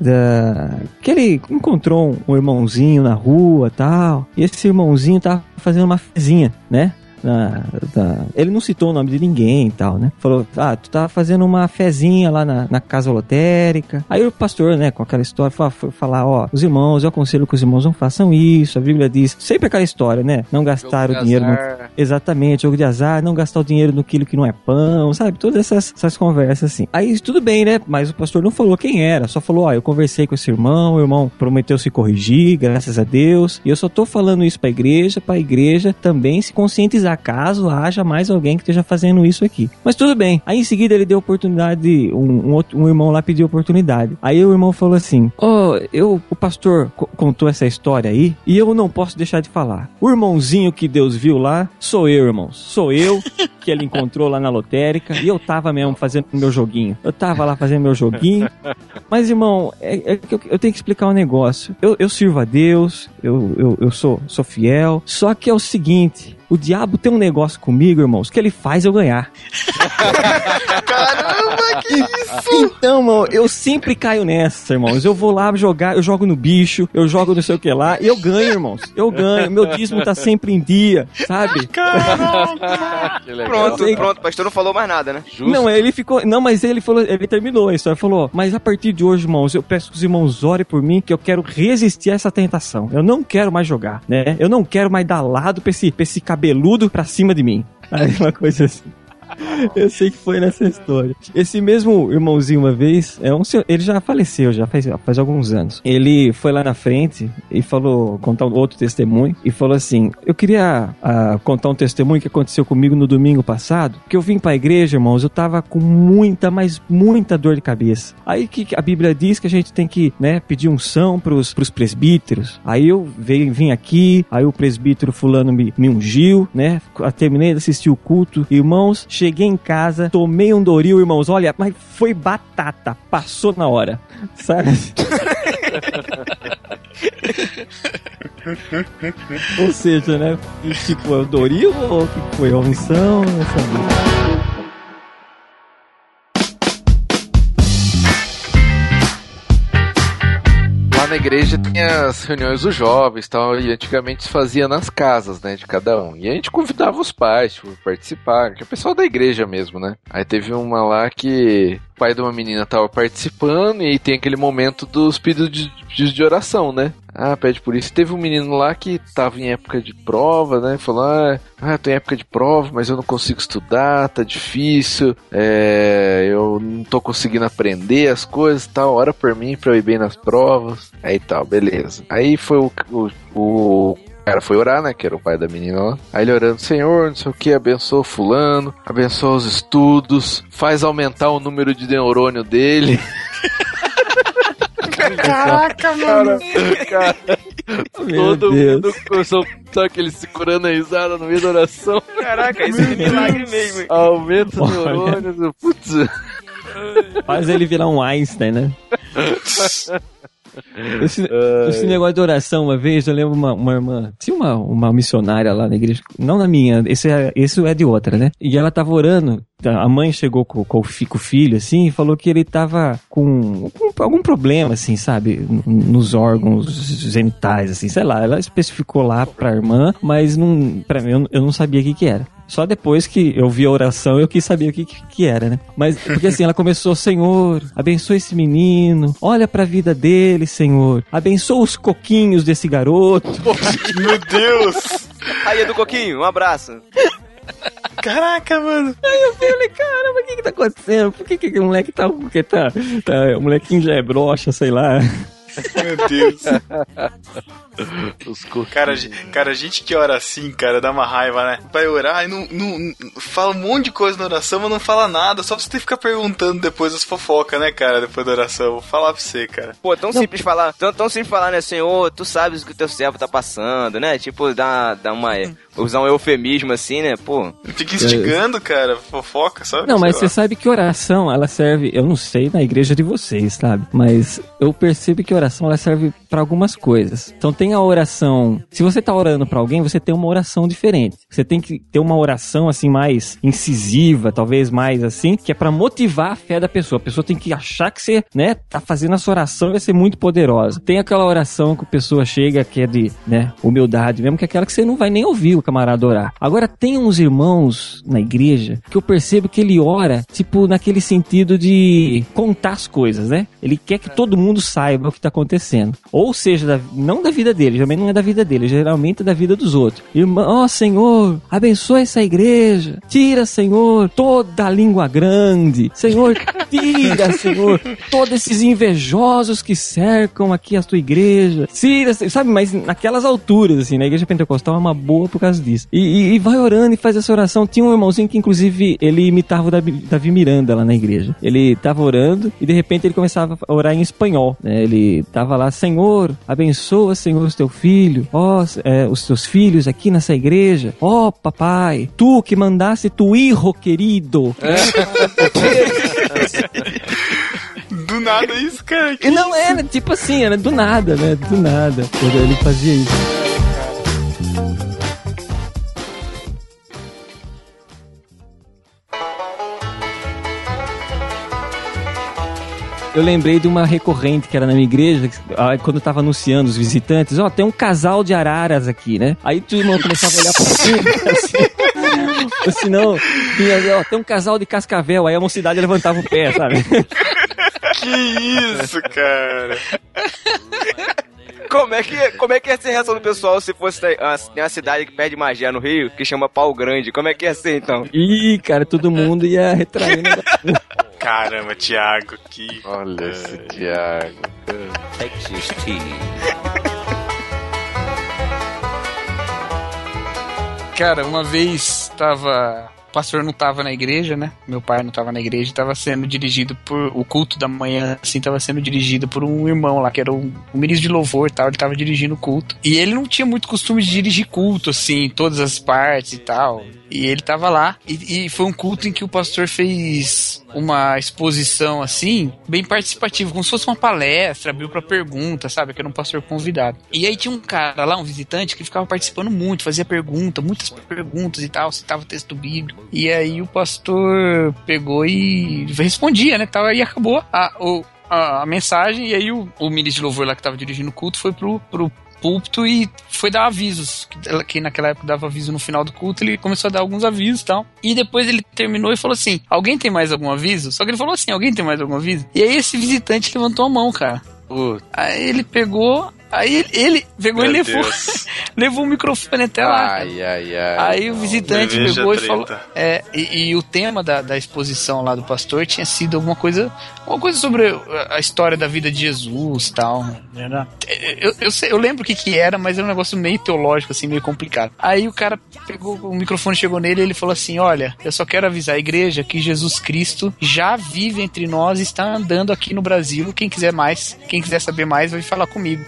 da... que ele encontrou um irmãozinho na rua tal. E esse irmãozinho tava fazendo uma fezinha, né? Na, na- Ele não citou o nome de ninguém e tal, né? Falou, ah, tu tá fazendo uma fezinha lá na, na casa lotérica. Aí o pastor, né, com aquela história, foi, foi falar, ó, os irmãos, eu aconselho que os irmãos não façam isso. A Bíblia diz, sempre aquela história, né? Não gastar o dinheiro no Exatamente, jogo de azar, não gastar o dinheiro no quilo que não é pão, sabe? Todas essas, essas conversas assim. Aí tudo bem, né? Mas o pastor não falou quem era, só falou: Ó, eu conversei com esse irmão, o irmão prometeu se corrigir, graças a Deus. E eu só tô falando isso pra igreja, pra igreja também se conscientizar acaso haja mais alguém que esteja fazendo isso aqui. Mas tudo bem. Aí em seguida ele deu oportunidade, um, um, outro, um irmão lá pediu oportunidade. Aí o irmão falou assim: Ó, eu, o pastor co- contou essa história aí e eu não posso deixar de falar. O irmãozinho que Deus viu lá sou eu, irmãos. Sou eu que ele encontrou lá na lotérica e eu tava mesmo fazendo meu joguinho. Eu tava lá fazendo meu joguinho. Mas, irmão, é, é que eu, eu tenho que explicar um negócio. Eu, eu sirvo a Deus, eu, eu, eu sou, sou fiel. Só que é o seguinte: o diabo tem um negócio comigo, irmãos, que ele faz eu ganhar. Caramba, que? Então, mano, eu sempre caio nessa, irmãos. Eu vou lá jogar, eu jogo no bicho, eu jogo não sei o que lá, e eu ganho, irmãos. Eu ganho. Meu dízimo tá sempre em dia, sabe? Legal. Pronto, pronto. O pastor não falou mais nada, né? Justo. Não, ele ficou. Não, mas ele falou, ele terminou a história. Falou, mas a partir de hoje, irmãos, eu peço que os irmãos orem por mim, que eu quero resistir a essa tentação. Eu não quero mais jogar, né? Eu não quero mais dar lado pra esse, pra esse cabeludo pra cima de mim. Aí uma coisa assim. Eu sei que foi nessa história. Esse mesmo irmãozinho, uma vez, é um senhor, ele já faleceu, já faz, faz alguns anos. Ele foi lá na frente e falou, contar outro testemunho, e falou assim: Eu queria ah, contar um testemunho que aconteceu comigo no domingo passado, que eu vim pra igreja, irmãos, eu tava com muita, mas muita dor de cabeça. Aí que a Bíblia diz que a gente tem que, né, pedir unção pros, pros presbíteros. Aí eu veio, vim aqui, aí o presbítero fulano me, me ungiu, né, terminei de assistir o culto. Irmãos, cheguei em casa, tomei um Doril, irmãos, olha, mas foi batata, passou na hora, sabe? ou seja, né, tipo, é o Doril ou que foi? A unção, essa Lá na igreja tinha as reuniões dos jovens tal, e antigamente se fazia nas casas, né, de cada um. E a gente convidava os pais, tipo, participar, que é o pessoal da igreja mesmo, né. Aí teve uma lá que pai de uma menina tava participando e tem aquele momento dos pedidos de, pedidos de oração, né. Ah, pede por isso. Teve um menino lá que tava em época de prova, né? Falou: Ah, ah, tô em época de prova, mas eu não consigo estudar, tá difícil, é, eu não tô conseguindo aprender as coisas tal. Ora por mim pra eu ir bem nas provas. Aí tal, beleza. Aí foi o, o, o cara foi orar, né? Que era o pai da menina lá. Aí ele orando, Senhor, não sei o que, abençoa fulano, abençoa os estudos, faz aumentar o número de neurônio dele. Caraca, mano. Cara, todo mundo começou, sabe aquele segurando a risada no meio da oração. Caraca, isso é milagre mesmo. Aumenta os neurônios. Putz. Faz ele virar um Einstein, né? Esse, esse negócio de oração, uma vez, eu lembro uma, uma irmã, tinha uma, uma missionária lá na igreja, não na minha, esse é, esse é de outra, né? E ela tava orando, a mãe chegou com, com o fi- com o filho, assim, e falou que ele tava com, com algum problema, assim, sabe? Nos órgãos genitais, assim, sei lá. Ela especificou lá pra irmã, mas não, pra mim, eu, eu não sabia o que que era. Só depois que eu vi a oração eu quis saber o que, que, que era, né? Mas, porque assim, ela começou, Senhor, abençoa esse menino, olha pra vida dele, Senhor, abençoa os coquinhos desse garoto. Meu Deus! Aí, Edu Coquinho, um abraço. Caraca, mano. Aí eu falei, caramba, o que que tá acontecendo? Por que que o moleque tá, porque tá, tá o molequinho já é broxa, sei lá. Meu Deus. Os Cara, cara, gente que ora assim, cara, dá uma raiva, né? Vai orar e não, não, não- fala um monte de coisa na oração, mas não fala nada, só pra você ter que ficar perguntando depois as fofocas, né, cara, depois da oração. Vou falar pra você, cara. Pô, tão simples falar, tão, tão simples falar, né, Senhor, tu sabes o que o teu servo tá passando, né? Tipo, dá, dá uma. usar um eufemismo assim, né? Pô. Fica instigando, cara, fofoca, sabe? Não, mas você sabe que oração, ela serve, eu não sei na igreja de vocês, sabe? Mas eu percebo que oração ela serve pra algumas coisas. Então tem a oração, se você tá orando pra alguém, você tem uma oração diferente. Você tem que ter uma oração assim mais incisiva, talvez mais assim, que é pra motivar a fé da pessoa. A pessoa tem que achar que você, né, tá fazendo essa oração vai ser muito poderosa. Tem aquela oração que a pessoa chega que é de, né, humildade mesmo, que é aquela que você não vai nem ouvir o camarada orar. Agora tem uns irmãos na igreja que eu percebo que ele ora, tipo, naquele sentido de contar as coisas, né? Ele quer que todo mundo saiba o que tá acontecendo. Ou seja, não da vida dele, também não é da vida dele, geralmente é da vida dos outros. Irmão, ó Senhor, abençoa essa igreja. Tira, Senhor, toda a língua grande. Senhor, tira, Senhor, todos esses invejosos que cercam aqui a tua igreja. Tira, sabe, mas naquelas alturas, assim, na igreja pentecostal é uma boa por causa disso. E, e- e vai orando e faz essa oração. Tinha um irmãozinho que, inclusive, ele imitava o Davi, Davi Miranda lá na igreja. Ele tava orando e de repente ele começava a orar em espanhol. né? Ele tava lá, Senhor, abençoa, Senhor, o teu filho, ó, é, os teus filhos aqui nessa igreja. Ó, papai, tu que mandaste tu hijo querido. Do nada isso, cara. E não era tipo assim, era do nada, né? Do nada. Ele fazia isso. Eu lembrei de uma recorrente que era na minha igreja, quando eu tava anunciando os visitantes, ó, tem um casal de araras aqui, né? Aí todo mundo começava a olhar pra cima, assim. Ou senão, tinha, ó, tem um casal de cascavel, aí a mocidade levantava o pé, sabe? Que isso, cara. Como é, que, como é que ia ser a reação do pessoal se fosse uma, tem uma cidade que perde magia no Rio, que chama Pau Grande? Como é que ia ser então? Ih, cara, todo mundo ia retrair né? Caramba, Thiago, que. Olha esse Thiago. Cara, uma vez tava. O pastor não tava na igreja, né? Meu pai não tava na igreja, tava sendo dirigido por. O culto da manhã, assim, tava sendo dirigido por um irmão lá, que era um, um ministro de louvor e tal. Ele tava dirigindo o culto. E ele não tinha muito costume de dirigir culto, assim, todas as partes e tal. E ele tava lá. E, e foi um culto em que o pastor fez uma exposição, assim, bem participativa, como se fosse uma palestra, abriu pra pergunta, sabe? Que era um pastor convidado. E aí tinha um cara lá, um visitante, que ficava participando muito, fazia pergunta, muitas perguntas e tal, citava texto bíblico. E aí o pastor pegou e respondia, né? Tal, e acabou a, a, a mensagem, e aí o, o ministro de louvor lá que tava dirigindo o culto foi pro, pro púlpito e foi dar avisos. Que- Que naquela época dava aviso no final do culto, ele começou a dar alguns avisos e tal. E depois ele terminou e falou assim: Alguém tem mais algum aviso? Só que ele falou assim: Alguém tem mais algum aviso? E aí esse visitante levantou a mão, cara. Aí ele pegou. Aí ele, pegou Meu e levou, levou o microfone até lá. ai, ai, ai. Aí o visitante pegou e falou. É, e, e o tema da, da exposição lá do pastor tinha sido alguma coisa. Alguma coisa sobre a- a história da vida de Jesus e tal. Era- Eu, eu, sei- eu lembro o que, que era, mas era um negócio meio teológico, assim, meio complicado. Aí o cara pegou, o microfone chegou nele e ele falou assim: Olha, eu só quero avisar a igreja que Jesus Cristo já vive entre nós e está andando aqui no Brasil. Quem quiser mais, quem quiser saber mais, vai falar comigo.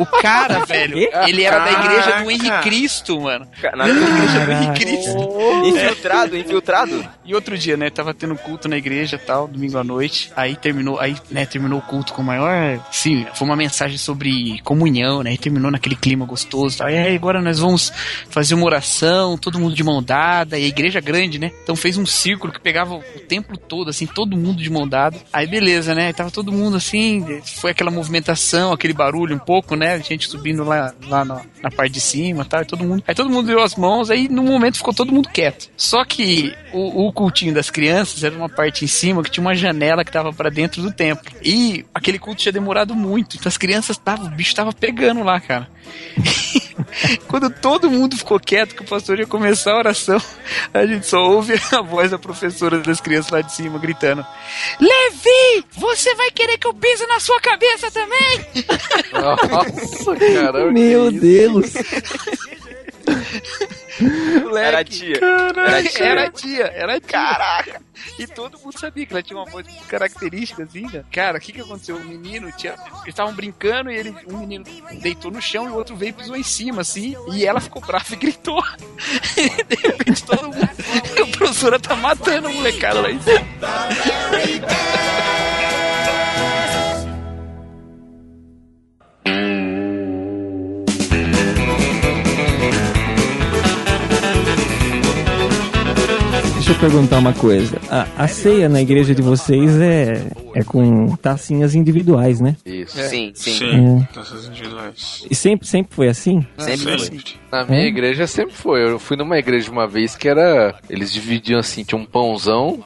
O cara, velho, ele era da igreja do Henrique. Cristo, mano. Na Igreja do Henrique Cristo. Infiltrado, infiltrado. E outro dia, né, tava tendo culto na igreja tal, domingo à noite. Aí terminou, aí, né, terminou o culto com o maior. Sim, foi uma mensagem sobre comunhão, né? E terminou naquele clima gostoso. Tal. E aí agora nós vamos fazer uma oração, todo mundo de mão dada. E a igreja grande, né? Então fez um círculo que pegava o templo todo, assim, todo mundo de mão dada. Aí beleza, né? Tava todo mundo assim, foi aquela movimentação, aquele barulho um pouco, né? A gente subindo lá, lá na, na parte de cima tal, e todo mundo. Aí todo mundo deu as mãos, aí no momento ficou todo mundo quieto. Só que o, o cultinho das crianças era uma parte em cima que tinha uma janela que tava pra dentro do templo. E aquele culto tinha demorado muito. Então as crianças estavam, o bicho tava pegando lá, cara. Quando todo mundo ficou quieto, que o pastor ia começar a oração, a gente só ouve a voz da professora das crianças lá de cima gritando: Levi, você vai querer que eu pise na sua cabeça também? Nossa, caramba. Meu que Deus. Era a tia. Era a tia. Era a tia, era a tia. Caraca! E todo mundo sabia que ela tinha uma voz muito característica, assim, né? Cara, o que que aconteceu? O menino tinha. Eles estavam brincando e ele, um menino deitou no chão e o outro veio e pisou em cima, assim, e ela ficou brava e gritou. E de repente todo mundo. A professora tá matando a molecada lá em cima. Deixa eu perguntar uma coisa. A, a ceia na igreja de vocês é, é com tacinhas individuais, né? Isso. Sim, sim. Sim, taças individuais. E sempre, sempre foi assim? Sempre foi. Sempre. Na minha É? igreja sempre foi. Eu fui numa igreja uma vez que era. Eles dividiam assim, tinha um pãozão.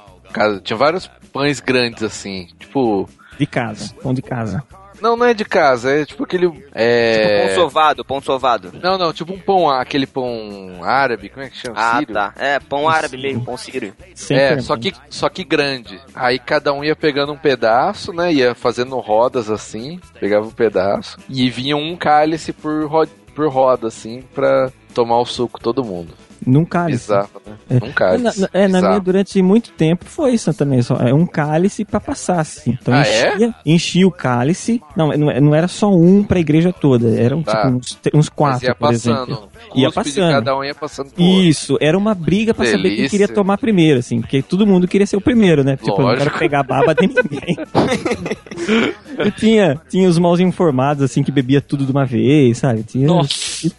Tinha vários pães grandes assim. Tipo. De casa, pão de casa. Não, não é de casa, é tipo aquele. Tipo É... pão sovado, pão sovado. Não, não, tipo um pão, aquele pão árabe, como é que chama? Ah, Sírio? tá. É, pão árabe mesmo, pão sírio. É, só que, só que grande. Aí cada um ia pegando um pedaço, né? Ia fazendo rodas assim, pegava um pedaço. E vinha um cálice por, ro por roda, assim, pra tomar o suco todo mundo. Num cálice. Bizarro, né? É. Um É, cálice. na, na- é, na minha, durante muito tempo foi isso também. Só, é um cálice pra passar, assim. Então Ah, enchia, enchia o cálice. Não, não, não era só um pra igreja toda. Eram Tá. tipo uns, uns Mas quatro, ia por passando. exemplo. Ia Cuspe passando. cada um ia passando pro outro. Isso, era uma briga pra saber quem Delícia. queria tomar primeiro, assim, porque todo mundo queria ser o primeiro, né? Tipo, eu não quero Lógico. pegar baba de ninguém. e tinha, tinha os mal informados, assim, que bebia tudo de uma vez, sabe? Tinha, Nossa.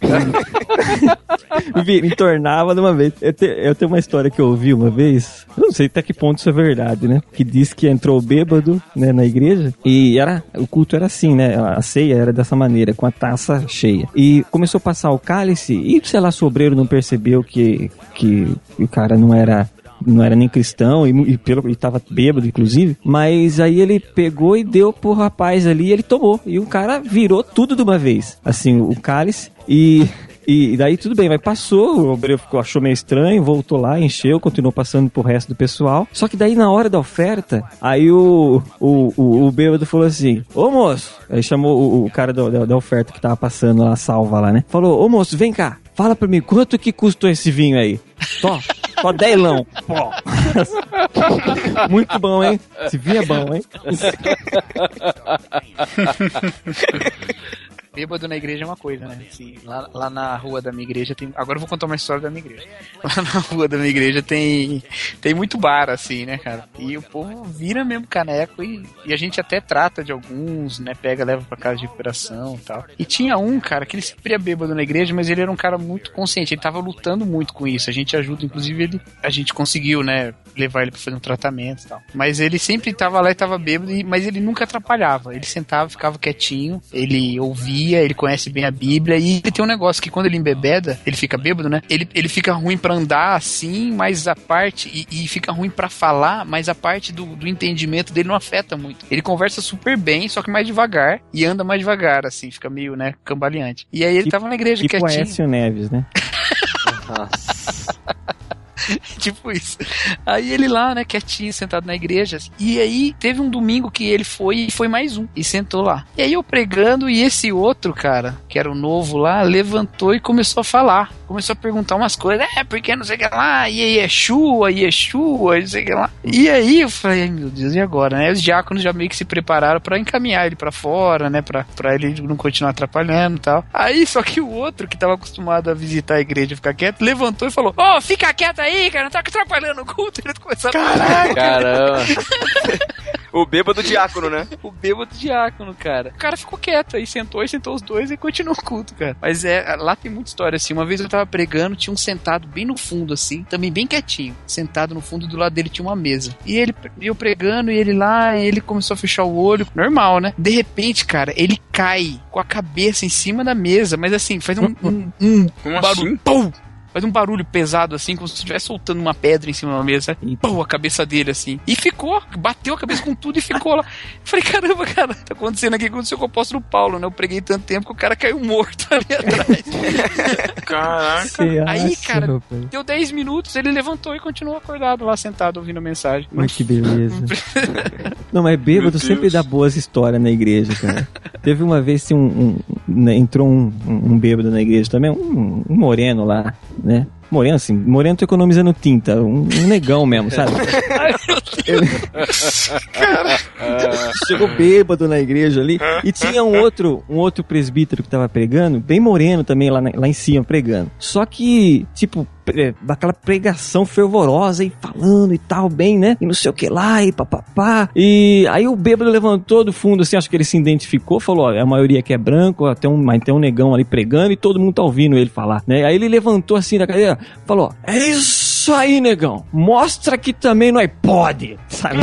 Me tornava de uma vez. Eu, te- eu tenho uma história que eu ouvi uma vez, eu não sei até que ponto isso é verdade, né? Que diz que entrou bêbado, né, na igreja, e era, o culto era assim, né? A ceia era dessa maneira, com a taça cheia. E começou a passar o cálice, e sei lá, o obreiro não percebeu que, que o cara não era não era nem cristão e, e pelo e tava bêbado inclusive, mas aí ele pegou e deu pro rapaz ali, e ele tomou e o cara virou tudo de uma vez, assim, o cálice e e daí tudo bem, mas passou, o obreiro ficou, achou meio estranho, voltou lá, encheu, continuou passando pro resto do pessoal. Só que daí na hora da oferta, aí o, o, o, o bêbado falou assim: Ô moço, aí chamou o, o cara do- da, da oferta que tava passando lá, salva lá, né? Falou: Ô moço, vem cá, fala pra mim, quanto que custou esse vinho aí? Só, só delão. Pô. Muito bom, hein? Esse vinho é bom, hein? Bêbado na igreja é uma coisa, né? Assim, lá, lá na rua da minha igreja tem. Agora eu vou contar uma história da minha igreja. Lá na rua da minha igreja tem, tem muito bar, assim, né, cara? E o povo vira mesmo caneco e, e a gente até trata de alguns, né? Pega, leva pra casa de recuperação e tal. E tinha um, cara, que ele sempre ia bêbado na igreja, mas ele era um cara muito consciente. Ele tava lutando muito com isso. A gente ajuda, inclusive, ele. A gente conseguiu, né? Levar ele pra fazer um tratamento e tal. Mas ele sempre tava lá e tava bêbado, mas ele nunca atrapalhava. Ele sentava, ficava quietinho, ele ouvia, ele conhece bem a Bíblia, e ele tem um negócio que quando ele embebeda, ele fica bêbado, né? Ele, ele fica ruim pra andar assim, mas a parte. E, e fica ruim pra falar, mas a parte do, do entendimento dele não afeta muito. Ele conversa super bem, só que mais devagar, e anda mais devagar, assim, fica meio, né, cambaleante. E aí ele Tipo- tava na igreja Tipo quietinho. Aécio Neves, né? tipo isso. Aí ele lá, né, quietinho, sentado na igreja. E aí teve um domingo que ele foi e foi mais um. E sentou lá. E aí eu pregando e esse outro, cara, que era o novo lá, levantou e começou a falar. Começou a perguntar umas coisas. É, porque não sei o que lá. E aí, Yeshua, Yeshua, não sei o que lá. E aí eu falei, ai meu Deus, e agora, né? Os diáconos já meio que se prepararam pra encaminhar ele pra fora, né? Pra, pra ele não continuar atrapalhando e tal. Aí, só que o outro que tava acostumado a visitar a igreja e ficar quieto, levantou e falou: Ô, fica quieto aí, cara, não tá atrapalhando o culto. Ele começou a falar. Caramba. O bêbado diácono, né? O bêbado diácono, cara. O cara ficou quieto aí, sentou e sentou os dois e continuou o culto, cara. Mas é, lá tem muita história assim. Uma vez eu tava pregando, tinha um sentado bem no fundo, assim, também bem quietinho. Sentado no fundo, do lado dele tinha uma mesa. E ele, eu pregando, e ele lá, e ele começou a fechar o olho, normal, né? De repente, cara, ele cai com a cabeça em cima da mesa, mas assim, faz um, um, um Como barulho. assim? Pum! Faz um barulho pesado assim, como se estivesse soltando uma pedra em cima da mesa. E pum, a cabeça dele assim. E ficou, bateu a cabeça com tudo e ficou lá. Falei, caramba, cara, tá acontecendo aqui aconteceu com o apóstolo Paulo, né? Eu preguei tanto tempo que o cara caiu morto ali atrás. Caraca. Você Aí, acha, cara, rapaz? Deu 10 minutos, ele levantou e continuou acordado lá sentado ouvindo a mensagem. Ai, que beleza. Não, mas bêbado sempre dá boas histórias na igreja, cara. Teve uma vez que um, um- né, entrou um, um, um bêbado na igreja também, um, um moreno lá, né? Moreno, assim, moreno tô economizando tinta, um, um negão mesmo, sabe? Chegou bêbado na igreja ali. E tinha um outro, um outro presbítero que tava pregando, bem moreno também lá, na- lá em cima, pregando. Só que, tipo, daquela pregação fervorosa e falando e tal, bem, né? E não sei o que lá, e papapá. E aí o bêbado levantou do fundo, assim, acho que ele se identificou, falou: ó, a maioria aqui é branco, tem um, mas tem um negão ali pregando e todo mundo tá ouvindo ele falar, né? Aí ele levantou assim da cadeira, falou: é isso aí, negão, mostra que também não é pode, sabe?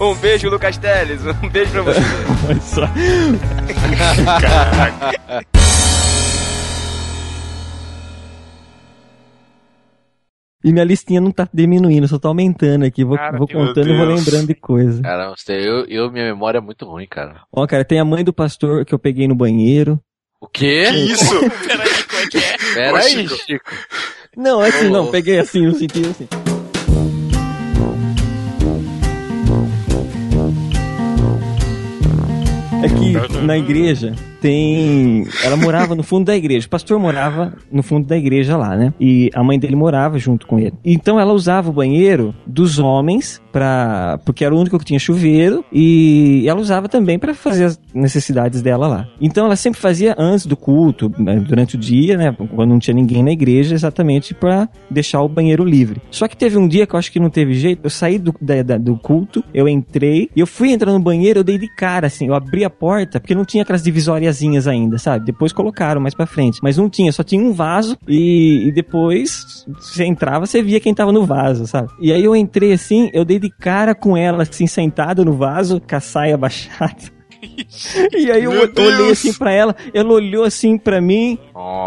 Um beijo, Lucas Teles. Um beijo pra você. Olha E minha listinha não tá diminuindo, só tá aumentando aqui. Vou, Cara, vou contando e vou lembrando de coisa. Caramba, eu, eu, minha memória é muito ruim, cara. Ó, cara, tem a mãe do pastor que eu peguei no banheiro. O quê? Que isso? Peraí, como é que é? Pera Ô, aí, Chico. Chico. Não, é assim, não, peguei assim, no sentido assim. É que na igreja tem. Ela morava no fundo da igreja. O pastor morava no fundo da igreja lá, né? E a mãe dele morava junto com ele. Então ela usava o banheiro dos homens para porque era o único que tinha chuveiro e ela usava também para fazer as necessidades dela lá. Então ela sempre fazia antes do culto, né, durante o dia, né? Quando não tinha ninguém na igreja, exatamente para deixar o banheiro livre. Só que teve um dia que eu acho que não teve jeito. Eu saí do, da- da- do culto, eu entrei e eu fui entrar no banheiro, eu dei de cara assim, eu abri a porta porque não tinha aquelas divisóriazinhas ainda, sabe? Depois colocaram mais pra frente, mas não tinha, só tinha um vaso e, e depois você entrava, você via quem tava no vaso, sabe? E aí eu entrei assim, eu dei de cara com ela assim sentada no vaso, com a saia baixada. E aí eu Meu olhei Deus! assim pra ela, ela olhou assim pra mim,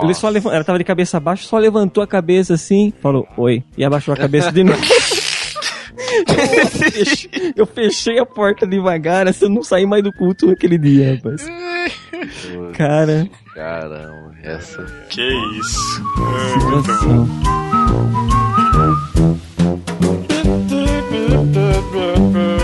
ele só levan- ela tava de cabeça baixa, só levantou a cabeça assim, falou oi, e abaixou a cabeça de novo. eu, fechei, a porta devagar, assim, eu não saí mais do culto aquele dia, rapaz. Cara, Caramba, essa. Que isso? situação.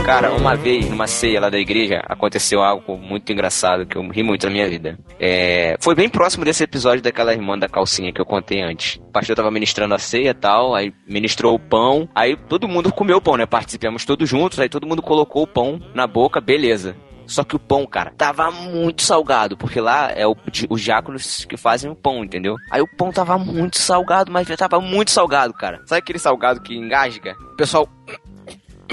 Cara, uma vez, numa ceia lá da igreja, aconteceu algo muito engraçado que eu ri muito na minha vida. É, foi bem próximo desse episódio daquela irmã da calcinha que eu contei antes. O pastor tava ministrando a ceia e tal, aí ministrou o pão, aí todo mundo comeu o pão, né? Participamos todos juntos, aí todo mundo colocou o pão na boca, beleza. Só que o pão, cara, tava muito salgado, porque lá é o, os diáconos que fazem o pão, entendeu? Aí o pão tava muito salgado, mas tava muito salgado, cara. Sabe aquele salgado que engasga? O pessoal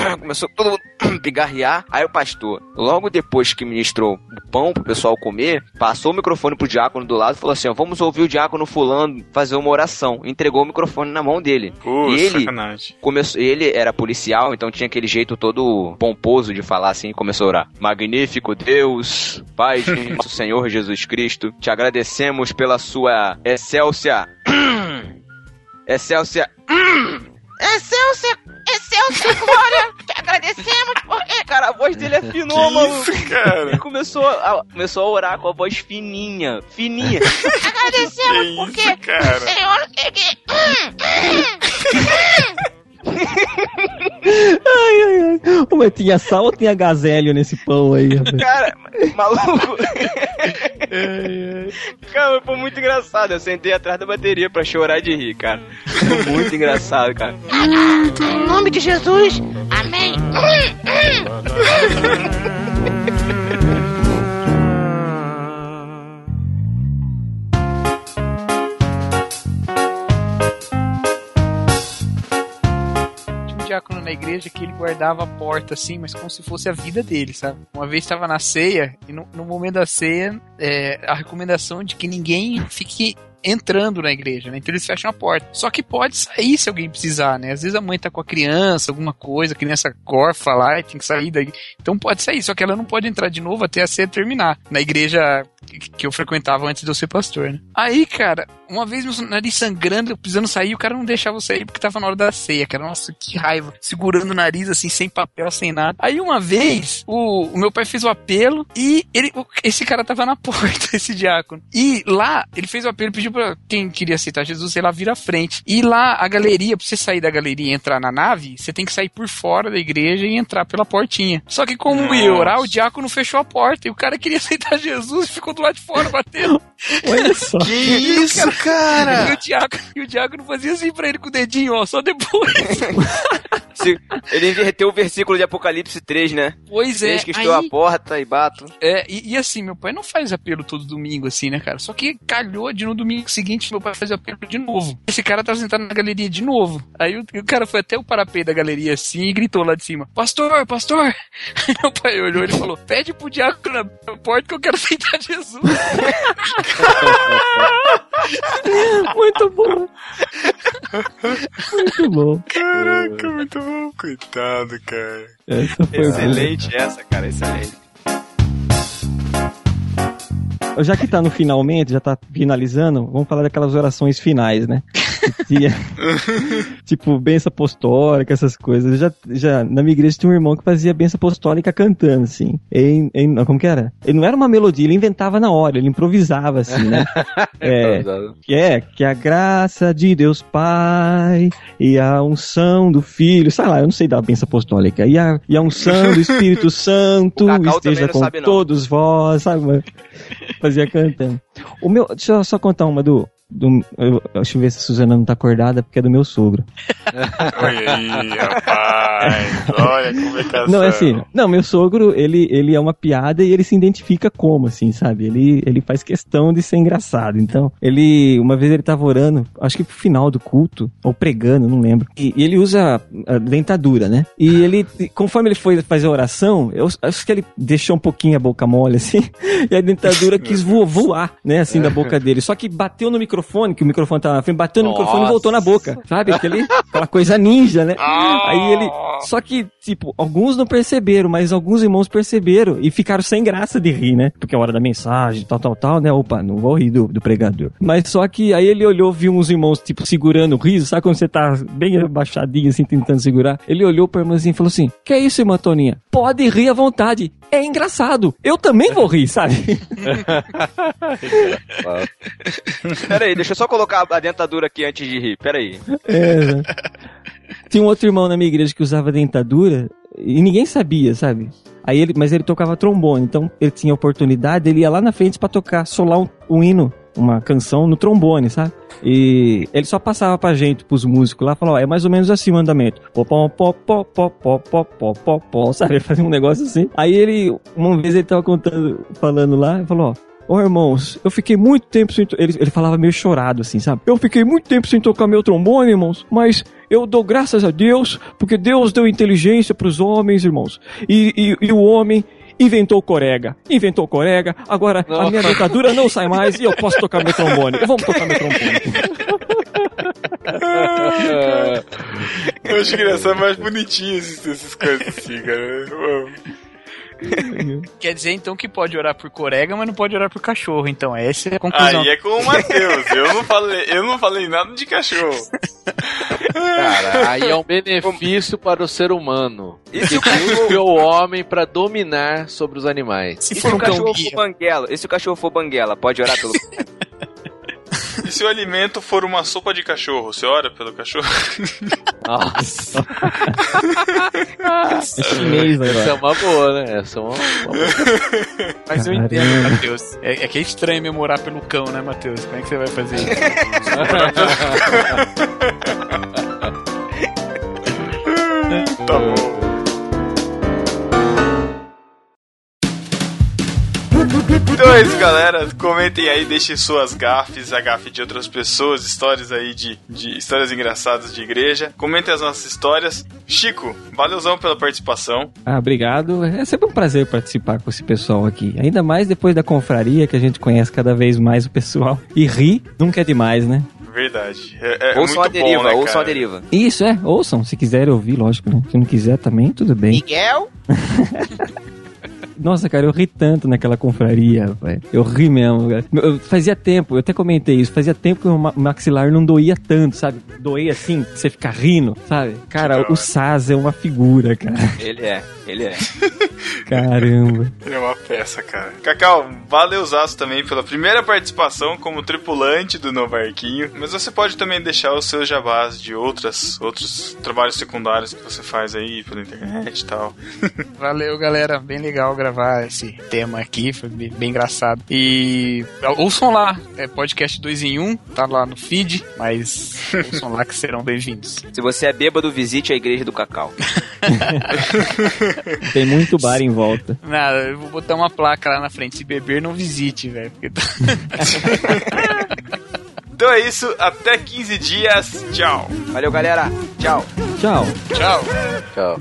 começou todo mundo pigarrear. Aí o pastor, logo depois que ministrou o pão pro pessoal comer, passou o microfone pro diácono do lado e falou assim: ó, vamos ouvir o diácono fulano fazer uma oração. Entregou o microfone na mão dele. Pô, e ele sacanagem. começou, ele era policial, então tinha aquele jeito todo pomposo de falar assim, e começou a orar. Magnífico Deus, Pai de nosso Senhor Jesus Cristo, te agradecemos pela sua excelsa excelsa excelsa glória. Te agradecemos porque cara, a voz dele é Que mano. isso, cara? Ele começou a, começou a orar com a voz fininha, fininha. Que Agradecemos isso, cara? Senhor, Ai, ai, ai. Mas tinha sal ou tinha gazélio nesse pão aí, rapaz? Cara, maluco. cara, foi muito engraçado. Eu sentei atrás da bateria pra chorar de rir, cara. Foi muito engraçado, cara. Em nome de Jesus, amém. Diácono na igreja que ele guardava a porta assim, mas como se fosse a vida dele, sabe? Uma vez estava na ceia e no, no momento da ceia, é, a recomendação de que ninguém fique entrando na igreja, né? Então eles fecham a porta. Só que pode sair se alguém precisar, né? Às vezes a mãe tá com a criança, alguma coisa, a criança gorfa lá e tem que sair daí. Então pode sair, só que ela não pode entrar de novo até a ceia terminar. Na igreja que- eu frequentava antes de eu ser pastor, né? Aí, cara, uma vez meu nariz sangrando, eu precisando sair, o cara não deixava eu sair porque tava na hora da ceia, cara. Nossa, que raiva. Segurando o nariz assim, sem papel, sem nada. Aí uma vez, o, o meu pai fez o apelo e ele, o- esse cara tava na porta, esse diácono. E lá, ele fez o apelo, pediu pra quem queria aceitar Jesus, sei lá, vir à frente. E lá, a galeria, pra você sair da galeria e entrar na nave, você tem que sair por fora da igreja e entrar pela portinha. Só que como ia orar, o diácono fechou a porta e o cara queria aceitar Jesus e ficou do lado de fora batendo. Olha só. Que isso, E cara? o diácono, e o diácono fazia assim pra ele com o dedinho, ó, só depois. Ele inverteu o versículo de Apocalipse 3, né? Pois é, Eis que estou aí, à porta e bato. é e, e assim, meu pai não faz apelo todo domingo assim, né, cara? Só que calhou de no domingo seguinte meu pai fazer apelo de novo. Esse cara tava sentado na galeria de novo. Aí o, o cara foi até o parapeito da galeria assim e gritou lá de cima: Pastor, pastor! Aí meu pai olhou e falou: Pede pro diácono na porta que eu quero aceitar Jesus. Muito bom. Muito bom. Caraca, muito bom. Coitado, cara. Essa foi boa. Excelente essa, cara, excelente. Já que tá no finalmente, já tá finalizando, vamos falar daquelas orações finais, né? Tinha, tipo, benção apostólica, essas coisas. Já, já, na minha igreja tinha um irmão que fazia benção apostólica cantando, assim. Em, em- como que era? Ele não era uma melodia, ele inventava na hora, ele improvisava, assim, né? É, que é, que a graça de Deus Pai e a unção do Filho, sei lá, eu não sei da benção apostólica, e a, e a unção do Espírito Santo esteja com sabe, todos vós, sabe? mano? Fazia cantando. O meu, deixa eu só contar uma do. Do eu, deixa eu ver se a Suzana não tá acordada, porque é do meu sogro. Olha aí, rapaz. Olha como é que Não, é assim, não, meu sogro, ele, ele é uma piada e ele se identifica como, assim, sabe? Ele, ele faz questão de ser engraçado. Então, ele, uma vez ele tava orando, acho que pro final do culto, ou pregando, não lembro. E, e ele usa a dentadura, né? E ele, conforme ele foi fazer a oração, eu acho que ele deixou um pouquinho a boca mole, assim, e a dentadura quis vo- voar, né, assim, da boca dele. Só que bateu no microfone, que o microfone tava na frente, bateu no microfone e voltou na boca, sabe? Aquele, aquela coisa ninja, né? Aí ele. Só que, tipo, alguns não perceberam, mas alguns irmãos perceberam e ficaram sem graça de rir, né? Porque é a hora da mensagem, tal, tal, tal, né? Opa, não vou rir do, do pregador. Mas só que aí ele olhou, viu uns irmãos, tipo, segurando o riso, sabe quando você tá bem abaixadinho, assim, tentando segurar? Ele olhou pra irmãzinha e falou assim: Que é isso, irmã Toninha? Pode rir à vontade. É engraçado. Eu também vou rir, sabe? Pera aí, deixa eu só colocar a dentadura aqui antes de rir. Pera aí. É, né? Tinha um outro irmão na minha igreja que usava dentadura e ninguém sabia, sabe? Aí ele, mas ele tocava trombone, então ele tinha oportunidade, ele ia lá na frente pra tocar, solar um, um hino, uma canção no trombone, sabe? E ele só passava pra gente, pros músicos lá, falou, ó, é mais ou menos assim o andamento. Pó, pó, pó, pó, pó, pó, pó, pó, pó, pó, sabe? Ele fazia um negócio assim. Aí ele, uma vez ele tava contando, falando lá, falou, ó, Ô irmãos, eu fiquei muito tempo sem. Ele, ele falava meio chorado assim, sabe? Eu fiquei muito tempo sem tocar meu trombone, irmãos, mas eu dou graças a Deus, porque Deus deu inteligência pros homens, irmãos. E, e, e o homem inventou o corega. Inventou o corega, agora a minha dentadura não sai mais e eu posso tocar meu trombone. Vamos tocar meu trombone. Eu acho engraçado mais bonitinho esses, essas coisas assim, cara. Quer dizer então que pode orar por corega, mas não pode orar por cachorro. Então, essa é a conclusão. Aí é com o Matheus. Eu não falei, eu não falei nada de cachorro. Cara, aí é um benefício para o ser humano. E se o cachorro, criou o homem para dominar sobre os animais. Se e se for o um cachorro guia, for banguela? E se o cachorro for banguela? Pode orar pelo. E se o alimento for uma sopa de cachorro, você ora pelo cachorro? Nossa, É chinês essa é agora. uma boa, né? Essa é uma, uma boa. mas eu entendo, Matheus. É, é que é estranho mesmo orar pelo cão, né, Matheus? Como é que você vai fazer isso? Tá bom. Então é isso, galera. Comentem aí, deixem suas gafes, a gafe de outras pessoas, histórias aí de, de histórias engraçadas de igreja. Comentem as nossas histórias. Chico, valeuzão pela participação. Ah, obrigado. É sempre um prazer participar com esse pessoal aqui. Ainda mais depois da confraria, que a gente conhece cada vez mais o pessoal. E rir nunca é demais, né? Verdade. É, é ouçam muito a deriva, bom, né, ouçam a cara? deriva. Isso, é. Ouçam, se quiserem ouvir, lógico, né? Se não quiser também, tudo bem. Miguel? Nossa, cara, eu ri tanto naquela confraria, velho. Eu ri mesmo, cara. Eu- fazia tempo, eu até comentei isso, fazia tempo que o ma- maxilar não doía tanto, sabe? Doía assim, você fica rindo, sabe? Cara, o Saz é uma figura, cara. Ele é, ele é. Caramba. Ele é uma peça, cara. Cacau, valeuzaço também pela primeira participação como tripulante do Novarquinho. Mas você pode também deixar os seus jabás de outras, outros trabalhos secundários que você faz aí pela internet e tal. Valeu, galera. Bem legal gravar esse tema aqui. Foi bem, bem engraçado. E ouçam lá. É podcast 2 em 1. Um, tá lá no feed. Mas ouçam lá que serão bem-vindos. Se você é bêbado, visite a igreja do Cacau. Tem muito bar em volta. Nada, eu vou botar uma placa lá na frente. Se beber, não visite, velho. porque tá- Então é isso, até 15 dias. Tchau. Valeu, galera. Tchau. Tchau. Tchau. Tchau.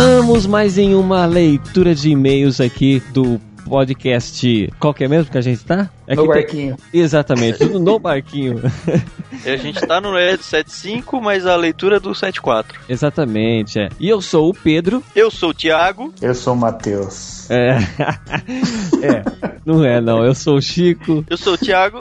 Vamos mais em uma leitura de e-mails aqui do podcast. Qual que é mesmo que a gente tá? É No que tem- barquinho. Exatamente, tudo no barquinho. E a gente tá no é do 75, mas a leitura é do 74. Exatamente, é. E eu sou o Pedro. Eu sou o Thiago. Eu sou o Matheus. É. é, não é não, eu sou o Chico. Eu sou o Thiago.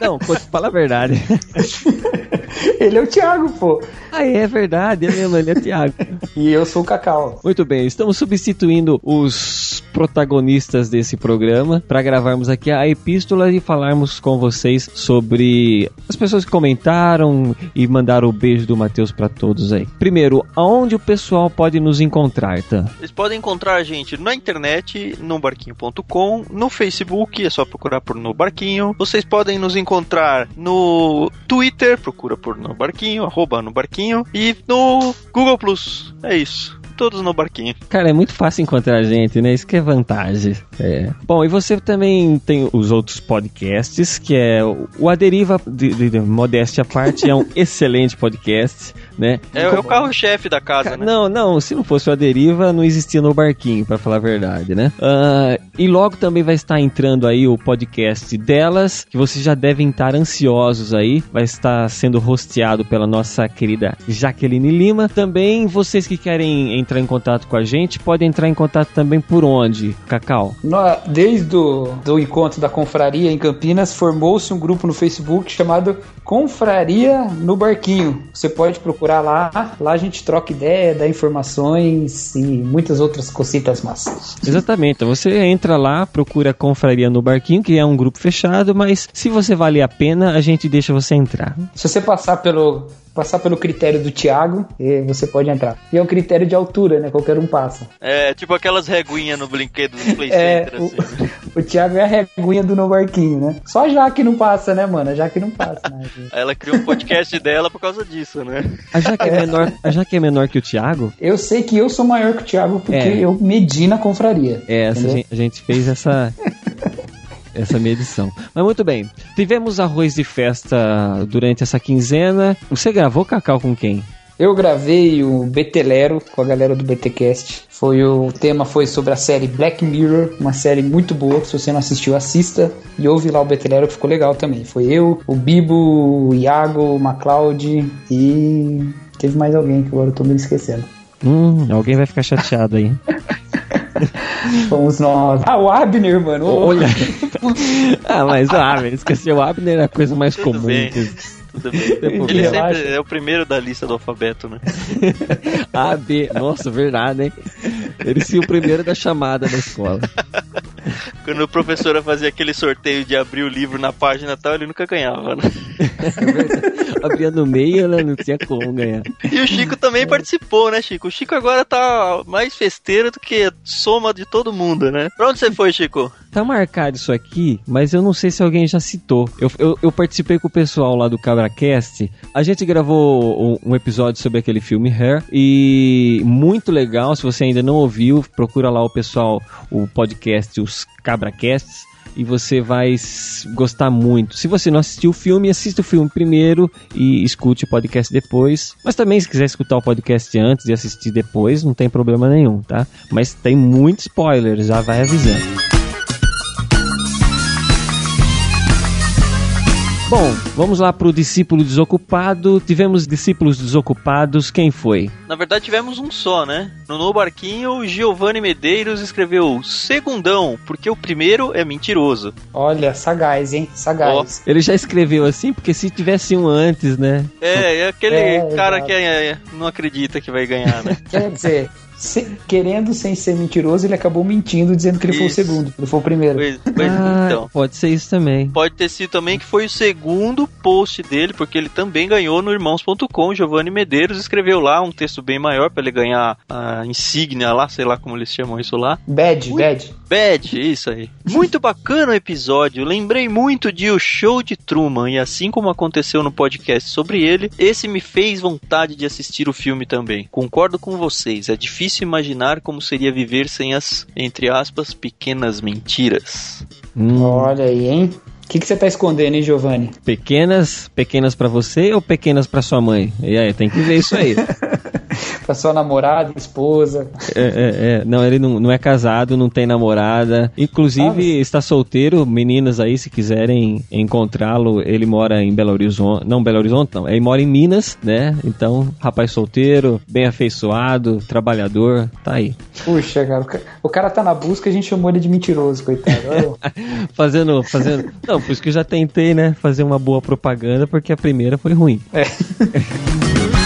Não, pô, fala a verdade. Ele é o Thiago, pô. Ah, é verdade, é mesmo, ele é Thiago. E eu sou o Cacau. Muito bem, estamos substituindo os protagonistas desse programa para gravarmos aqui a epístola e falarmos com vocês sobre as pessoas que comentaram e mandaram o beijo do Matheus para todos aí. Primeiro, aonde o pessoal pode nos encontrar, tá? Vocês podem encontrar a gente na internet, no barquinho.com, no Facebook, é só procurar por No Barquinho. Vocês podem nos encontrar no Twitter, procura por No Barquinho, arroba No Barquinho, e no Google Plus. É isso. Todos no Barquinho. Cara, é muito fácil encontrar a gente, né? Isso que é vantagem. É. Bom, e você também tem os outros podcasts, que é o o A Deriva, de, de- de modéstia à parte, é um excelente podcast, né? É, é o carro-chefe da casa, né? Não, não, se não fosse o A Deriva, não existia no barquinho, pra falar a verdade, né? Ah, e logo também vai estar entrando aí o podcast delas, que vocês já devem estar ansiosos aí. Vai estar sendo hosteado pela nossa querida Jaqueline Lima. Também vocês que querem entrar em contato com a gente, podem entrar em contato também por onde, Cacau? Desde o do encontro da confraria em Campinas, formou-se um grupo no Facebook chamado Confraria no Barquinho. Você pode procurar lá, lá a gente troca ideia, dá informações e muitas outras cositas massas. Exatamente. Você entra lá, procura a Confraria no Barquinho, que é um grupo fechado, mas se você valer a pena, a gente deixa você entrar. Se você passar pelo passar pelo critério do Thiago, eh, você pode entrar. E é um critério de altura, né? Qualquer um passa. É, tipo aquelas reguinhas no brinquedo do Play É, Center, o, assim. o Thiago é a reguinha do no barquinho, né? Só a Jaque não passa, né, mano? A Jaque não passa, né? Ela criou um podcast dela por causa disso, né? A Jaque é menor, a Jaque é menor que o Thiago? Eu sei que eu sou maior que o Thiago porque É. eu medi na confraria. É, essa Entendeu? gente, a gente fez essa essa medição. Mas muito bem. Tivemos arroz de festa durante essa quinzena. Você gravou Cacau com quem? Eu gravei o Betelero com a galera do BTcast. Foi o tema foi sobre a série Black Mirror, uma série muito boa. Se você não assistiu, assista e ouve lá o Betelero que ficou legal também. Foi eu, o Bibo, o Iago, o MacLeod e teve mais alguém que agora eu tô me esquecendo. Hum, alguém vai ficar chateado aí. Fomos nós. Ah, o Abner, mano. Olha. ah, mas o Abner, esqueceu o Abner é a coisa mais comum. bem. que- Tudo bem. Ele sempre é o primeiro da lista do alfabeto, né? A, B. Nossa, verdade, hein? Ele sim o primeiro da chamada da escola. Quando a professora fazia aquele sorteio de abrir o livro na página tal, ele nunca ganhava, né? Abria no meio, ela não tinha como ganhar. E o Chico também participou, né, Chico? O Chico agora tá mais festeiro do que soma de todo mundo, né? Pra onde você foi, Chico? Tá marcado isso aqui, mas eu não sei se alguém já citou. Eu, eu, eu participei com o pessoal lá do CabraCast. A gente gravou um, episódio sobre aquele filme Hair e muito legal. Se você ainda não ouviu, procura lá o pessoal, o podcast, os CabraCasts. E você vai gostar muito. Se você não assistiu o filme, assista o filme primeiro e escute o podcast depois. Mas também, se quiser escutar o podcast antes e assistir depois, não tem problema nenhum, tá? Mas tem muito spoiler, já vai avisando. Bom, vamos lá pro discípulo desocupado. Tivemos discípulos desocupados. Quem foi? Na verdade, tivemos um só, né? No No Barquinho, o Giovanni Medeiros escreveu Segundão, porque o primeiro é mentiroso. Olha, sagaz, hein? Sagaz. Ele já escreveu assim, porque se tivesse um antes, né? É, é aquele É, cara exato. que é- não acredita que vai ganhar, né? Quer dizer, se- querendo sem ser mentiroso, ele acabou mentindo dizendo que ele foi o Isso. segundo, que ele foi o primeiro. Pois, pois Ah, então. pode ser isso também. Pode ter sido também que foi o segundo post dele, porque ele também ganhou no irmãos.com. Giovanni Medeiros escreveu lá um texto bem maior pra ele ganhar a insígnia lá, sei lá como eles chamam isso lá. Bad, bad. Bad, isso aí. Muito bacana o episódio. Lembrei muito de O Show de Truman e assim como aconteceu no podcast sobre ele, esse me fez vontade de assistir o filme também. Concordo com vocês. É difícil imaginar como seria viver sem as, entre aspas, pequenas mentiras. Hum, Olha aí, hein? O que, que você tá escondendo, hein, Giovanni? pequenas, pequenas pra você ou pequenas pra sua mãe? E aí, tem que ver isso aí. pra sua namorada, esposa. É, é, é. Não, ele não, não é casado, não tem namorada. Inclusive, está solteiro. Meninas aí, se quiserem encontrá-lo, ele mora em Belo Horizonte. Não, Belo Horizonte não. Ele mora em Minas, né? Então, rapaz solteiro, bem afeiçoado, trabalhador, tá aí. Puxa, cara, o ca- o cara tá na busca a gente chamou ele de mentiroso, coitado. Fazendo, fazendo. Não, por isso que eu já tentei, né? Fazer uma boa propaganda, porque a primeira foi ruim. É.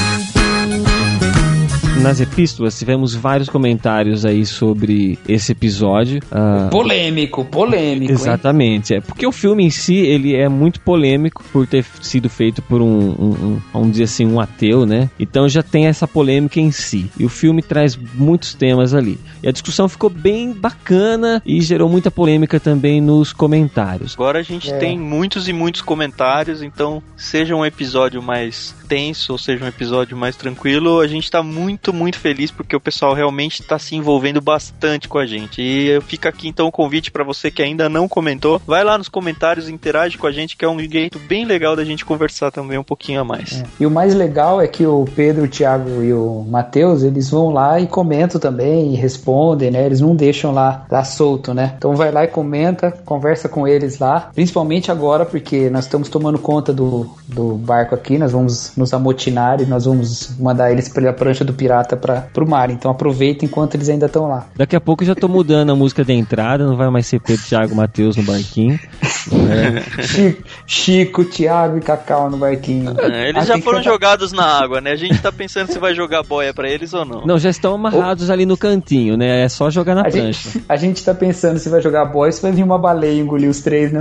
Nas epístolas tivemos vários comentários aí sobre esse episódio. Ah, polêmico, polêmico, hein? Exatamente, é porque o filme em si ele é muito polêmico por ter sido feito por um, um, um, vamos dizer assim, um ateu, né? Então já tem essa polêmica em si. E o filme traz muitos temas ali. E a discussão ficou bem bacana e gerou muita polêmica também nos comentários. Agora a gente É. tem muitos e muitos comentários, então seja um episódio mais tenso ou seja um episódio mais tranquilo, a gente tá muito, muito feliz porque o pessoal realmente tá se envolvendo bastante com a gente. E fica aqui então o convite para você que ainda não comentou, vai lá nos comentários, interage com a gente, que é um jeito bem legal da gente conversar também um pouquinho a mais. E o mais legal é que o Pedro, o Thiago e o Matheus, eles vão lá e comentam também e respondem, né? Eles não deixam lá, lá solto, né? Então vai lá e comenta, conversa com eles lá, principalmente agora porque nós estamos tomando conta do, do barco aqui, nós vamos nos amotinar e nós vamos mandar eles pela prancha do pirata para pro mar. Então aproveita enquanto eles ainda estão lá. Daqui a pouco eu já tô mudando a música de entrada, não vai mais ser Pedro, Thiago, Matheus no barquinho. É. Chico, Chico, Thiago e Cacau no barquinho. É, eles Ah, já foram cantar- jogados na água, né? A gente tá pensando se vai jogar boia pra eles ou não. Não, já estão amarrados ali no cantinho, né? É só jogar na A prancha. gente, a gente tá pensando se vai jogar boy, se vai vir uma baleia engolir os três, né?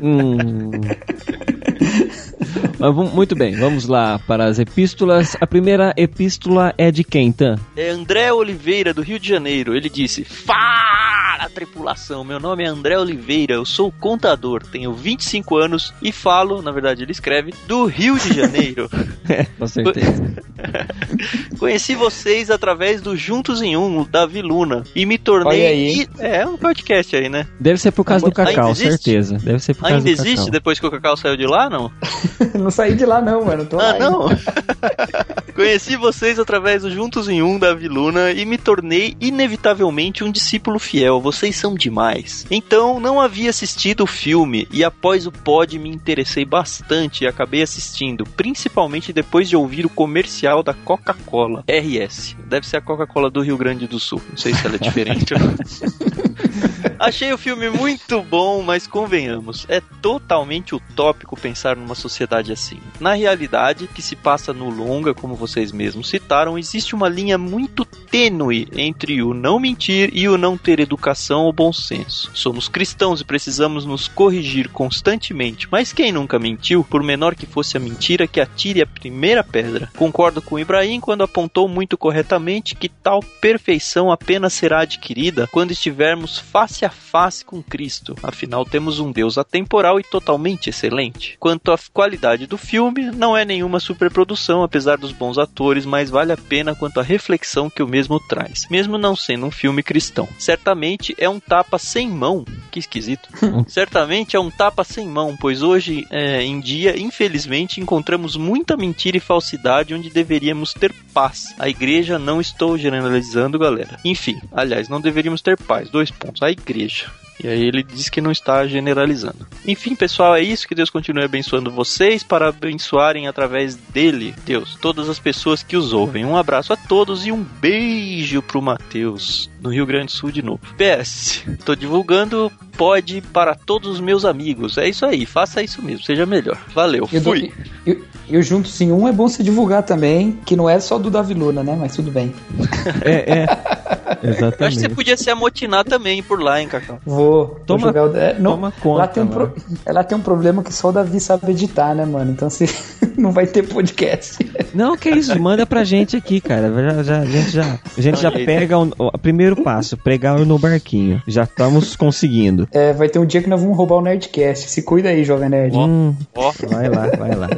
Hum. Mas muito bem, vamos lá para as epístolas. A primeira epístola é de quem, Tan? É André Oliveira, do Rio de Janeiro. Ele disse: Fala, tripulação. Meu nome é André Oliveira, eu sou contador, tenho 25 anos e falo, na verdade ele escreve, do Rio de Janeiro. Com certeza. Conheci vocês através do Juntos em Um, o Davi Luna, e me tornei. Aí? É, é um podcast aí, né? Deve ser por causa do Cacau, certeza. Deve ser por causa Ainda do existe Cacau. depois que o Cacau saiu de lá, não? não saí de lá não, mano. Tô lá Ah, ainda. não? Conheci vocês através do Juntos em Um da Viluna e me tornei inevitavelmente um discípulo fiel. Vocês são demais. Então, não havia assistido o filme e após o pod me interessei bastante e acabei assistindo, principalmente depois de ouvir o comercial da Coca-Cola. RS. Deve ser a Coca-Cola do Rio Grande do Sul. Não sei se ela é diferente ou não. Achei o filme muito bom, mas convenhamos, é totalmente utópico pensar numa sociedade assim. Na realidade, que se passa no longa, como vocês mesmos citaram, existe uma linha muito tênue entre o não mentir e o não ter educação ou bom senso. Somos cristãos e precisamos nos corrigir constantemente, mas quem nunca mentiu, por menor que fosse a mentira, que atire a primeira pedra. Concordo com Ibrahim quando apontou muito corretamente que tal perfeição apenas será adquirida quando estivermos face a face com Cristo. Afinal, temos um Deus atemporal e totalmente excelente. Quanto à qualidade do filme, não é nenhuma superprodução, apesar dos bons atores, mas vale a pena quanto à reflexão que o mesmo traz, mesmo não sendo um filme cristão. Certamente é um tapa sem mão. Que esquisito. Certamente é um tapa sem mão, pois hoje é, em dia, infelizmente, encontramos muita mentira e falsidade onde deveríamos ter paz. A igreja não estou generalizando, galera. Enfim, aliás, não deveríamos ter paz. Dois pontos. A igreja. E aí ele diz que não está generalizando. Enfim, pessoal, é isso. Que Deus continue abençoando vocês para abençoarem através dele, Deus, todas as pessoas que os ouvem. Um abraço a todos e um beijo pro Matheus, no Rio Grande do Sul de novo. PS, tô divulgando pode para todos os meus amigos. É isso aí, faça isso mesmo, seja melhor. Valeu, fui. E, o Juntos em Um é bom se divulgar também, que não é só do Davi Luna, né? Mas tudo bem. É, é. Eu acho que você Exatamente. podia se amotinar também por lá, hein, Cacau? Vou, vou Toma- jogar o. É, não, toma conta, lá tem um pro- Ela tem um problema que só o Davi sabe editar, né, mano? Então se não vai ter podcast. Não, que isso, manda pra gente aqui, cara. Já, já- a gente já, a gente já pega o, o primeiro passo, pregar no barquinho. Já estamos conseguindo. É, vai ter um dia que nós vamos roubar o Nerdcast. Se cuida aí, Jovem Nerd. Ó. Hum, Ó, vai lá, vai lá.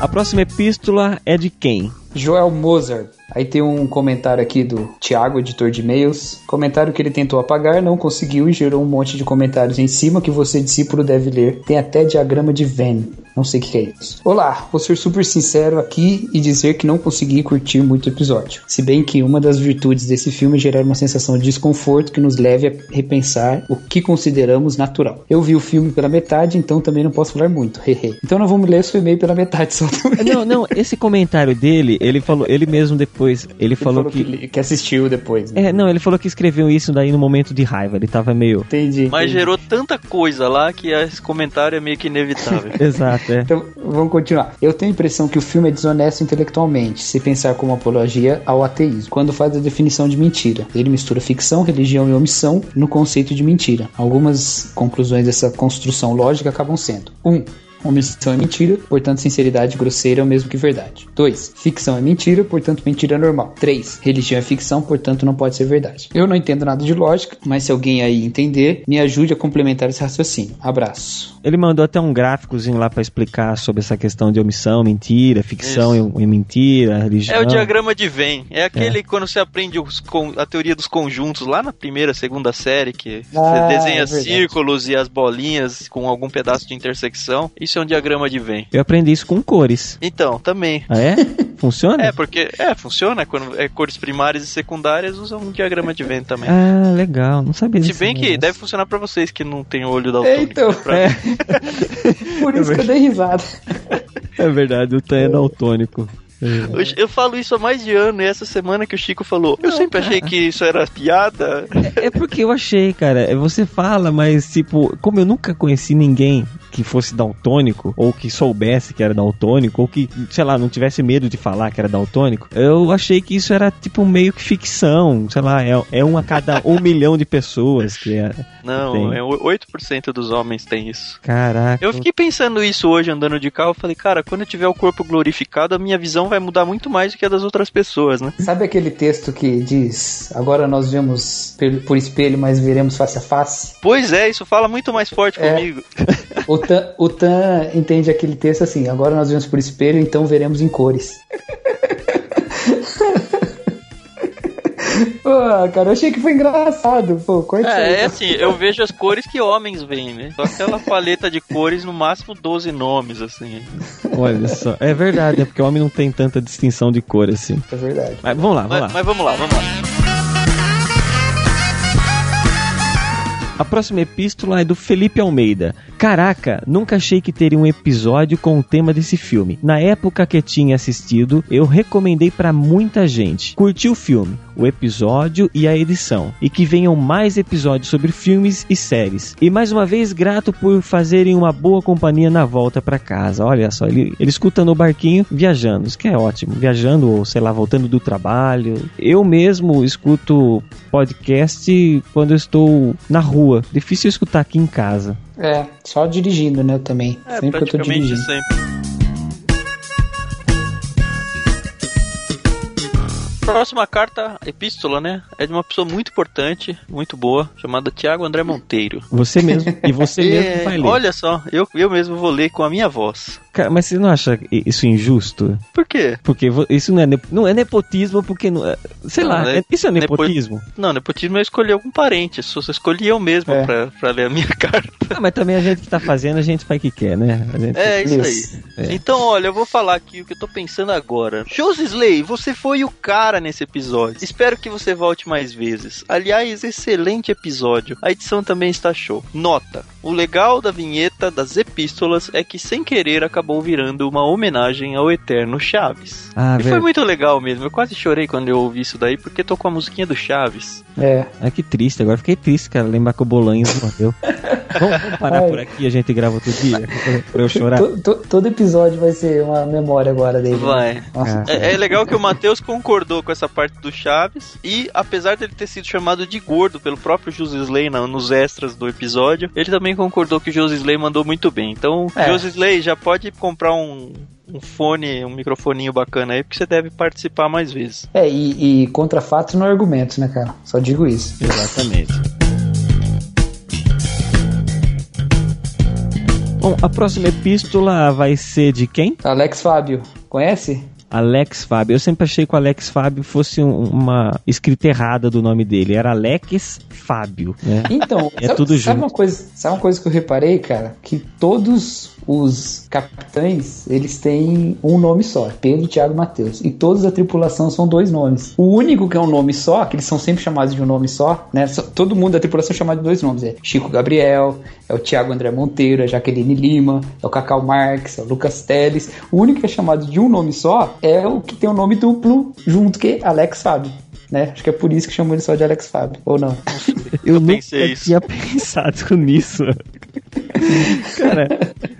A próxima epístola é de quem? Joel Mozart. Aí tem um comentário aqui do Thiago, editor de e-mails. Comentário que ele tentou apagar, não conseguiu e gerou um monte de comentários em cima que você, discípulo, deve ler. Tem até diagrama de Venn. Não sei o que é isso. Olá, vou ser super sincero aqui e dizer que não consegui curtir muito o episódio. Se bem que uma das virtudes desse filme é gerar uma sensação de desconforto que nos leve a repensar o que consideramos natural. Eu vi o filme pela metade, então também não posso falar muito. Hehe. então não vamos ler seu e-mail pela metade só também. Não, não, esse comentário dele, ele falou, ele mesmo depois, ele, falou, que. que, que assistiu depois. Né? É, não, ele falou que escreveu isso daí no momento de raiva, ele tava meio. Entendi. Mas entendi. gerou tanta coisa lá que esse comentário é meio que inevitável. Exato, é. Então, vamos continuar. Eu tenho a impressão que o filme é desonesto intelectualmente, se pensar como apologia ao ateísmo, quando faz a definição de mentira. Ele mistura ficção, religião e omissão no conceito de mentira. Algumas conclusões dessa construção lógica acabam sendo: 1. Um, Omissão é mentira, portanto sinceridade grosseira é o mesmo que verdade. 2. Ficção é mentira, portanto mentira é normal. 3. Religião é ficção, portanto não pode ser verdade. Eu não entendo nada de lógica, mas se alguém aí entender, me ajude a complementar esse raciocínio. Abraço. Ele mandou até um gráficozinho lá pra explicar sobre essa questão de omissão, mentira, ficção e, e mentira, religião. É o diagrama de Venn. É aquele quando você aprende os a teoria dos conjuntos lá na primeira, segunda série, que Ah, você desenha é círculos e as bolinhas com algum pedaço de intersecção. Isso é um diagrama de Venn. Eu aprendi isso com cores. Então, também. Ah, é? Funciona? É, porque é, funciona quando é cores primárias e secundárias usam um diagrama de Venn também. Ah, legal. Não sabia Se disso. bem que negócio. deve funcionar pra vocês que não tem olho da autônica. Então, Pra É, por isso que eu dei risada. é verdade, o Tan é daltônico. É. Eu, eu falo isso há mais de ano e essa semana que o Chico falou. Eu sempre achei que isso era piada. É porque eu achei, cara. é, Você fala, mas tipo, como eu nunca conheci ninguém que fosse daltônico, ou que soubesse que era daltônico, ou que, sei lá, não tivesse medo de falar que era daltônico, eu achei que isso era tipo meio que ficção. Sei lá, é, é um a cada um milhão de pessoas que é. Não, é o- 8% dos homens tem isso. Caraca. Eu fiquei pensando isso hoje andando de carro. Eu falei, cara, quando eu tiver o corpo glorificado, a minha visão vai mudar muito mais do que a das outras pessoas, né? Sabe aquele texto que diz: Agora nós vemos por espelho, mas veremos face a face? Pois é, isso fala muito mais forte É. comigo. O Tan, o Tan entende aquele texto assim: Agora nós vemos por espelho, então veremos em cores. Pô, cara, eu achei que foi engraçado. Pô. É, é assim, eu vejo as cores que homens veem, né? Só aquela paleta de cores, no máximo 12 nomes, assim. Olha só. É verdade, é porque o homem não tem tanta distinção de cor assim. É verdade. Mas vamos lá, vamos Mas, lá. mas vamos lá, vamos lá. A próxima epístola é do Felipe Almeida. Caraca, nunca achei que teria um episódio com o tema desse filme. Na época que tinha assistido, eu recomendei pra muita gente. Curti o filme, o episódio e a edição. E que venham mais episódios sobre filmes e séries. E mais uma vez, grato por fazerem uma boa companhia na volta pra casa. Olha só, ele, ele escuta no barquinho viajando. Isso que é ótimo. Viajando ou, sei lá, voltando do trabalho. Eu mesmo escuto podcast quando eu estou na rua. Difícil escutar aqui em casa. É, só dirigindo, né? Eu também. É, Sempre que eu tô dirigindo. sempre. Próxima carta, epístola, né? É de uma pessoa muito importante, muito boa, chamada Tiago André Monteiro. Você mesmo. E você mesmo É, vai ler. Olha só, eu, eu mesmo vou ler com a minha voz. Cara, mas você não acha isso injusto? Por quê? Porque isso não é, não é nepotismo, porque não é- Sei Não, lá, né? é- isso é Nepo- nepotismo? Não, nepotismo é escolher algum parente. Só escolhi eu mesmo É. pra, pra ler a minha carta. Ah, mas também a gente que tá fazendo, a gente faz o que quer, né? É isso Isso. aí. É. Então, olha, eu vou falar aqui o que eu tô pensando agora. Josisley, você foi o cara nesse episódio. Espero que você volte mais vezes. Aliás, excelente episódio. A edição também está show. Nota: o legal da vinheta das epístolas é que sem querer acabou virando uma homenagem ao eterno Chaves. Ah, E foi muito legal mesmo. Eu quase chorei quando eu ouvi isso daí, porque tocou a musiquinha do Chaves. É. Ah, que triste. Agora fiquei triste, cara, lembrar que o Bolanhos morreu. vamos, vamos parar Ai. por aqui e a gente grava outro dia? pra- eu chorar? To- to- todo episódio vai ser uma memória agora dele. né? Vai. Nossa, Ah. É, é legal que o Matheus concordou com essa parte do Chaves e, apesar dele ter sido chamado de gordo pelo próprio Josisley na- nos extras do episódio, ele também concordou que o Josisley mandou muito bem. Então, É. Josisley já pode comprar um, um fone, um microfoninho bacana aí, porque você deve participar mais vezes. É, e, e contra fatos não argumentos, né, cara? Só digo isso. Exatamente. Bom, a próxima epístola vai ser de quem? Alex Fábio, conhece? Alex Fábio. Eu sempre achei que o Alex Fábio fosse um- uma escrita errada do nome dele. Era Alex Fábio, né? Então, É sabe, tudo sabe junto. uma coisa, sabe uma coisa que eu reparei, cara? Que todos os capitães, eles têm um nome só, Pedro, Thiago e Matheus. E todos da tripulação são dois nomes. O único que é um nome só, que eles são sempre chamados de um nome só, né? Todo mundo da tripulação é chamado de dois nomes. É Chico Gabriel, é o Thiago André Monteiro, é a Jaqueline Lima, é o Cacau Marques, é o Lucas Teles. O único que é chamado de um nome só é o que tem o nome duplo junto, que Alex Fábio. Né? Acho que é por isso que chamam ele só de Alex Fábio, ou não? Eu, nunca pensei isso. tinha pensado nisso. Cara, eu- eu-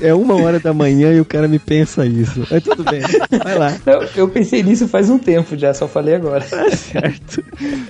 é uma hora da manhã e o cara me pensa isso. Mas tudo bem, vai lá. Eu, eu pensei nisso faz um tempo já, só falei agora. Tá certo.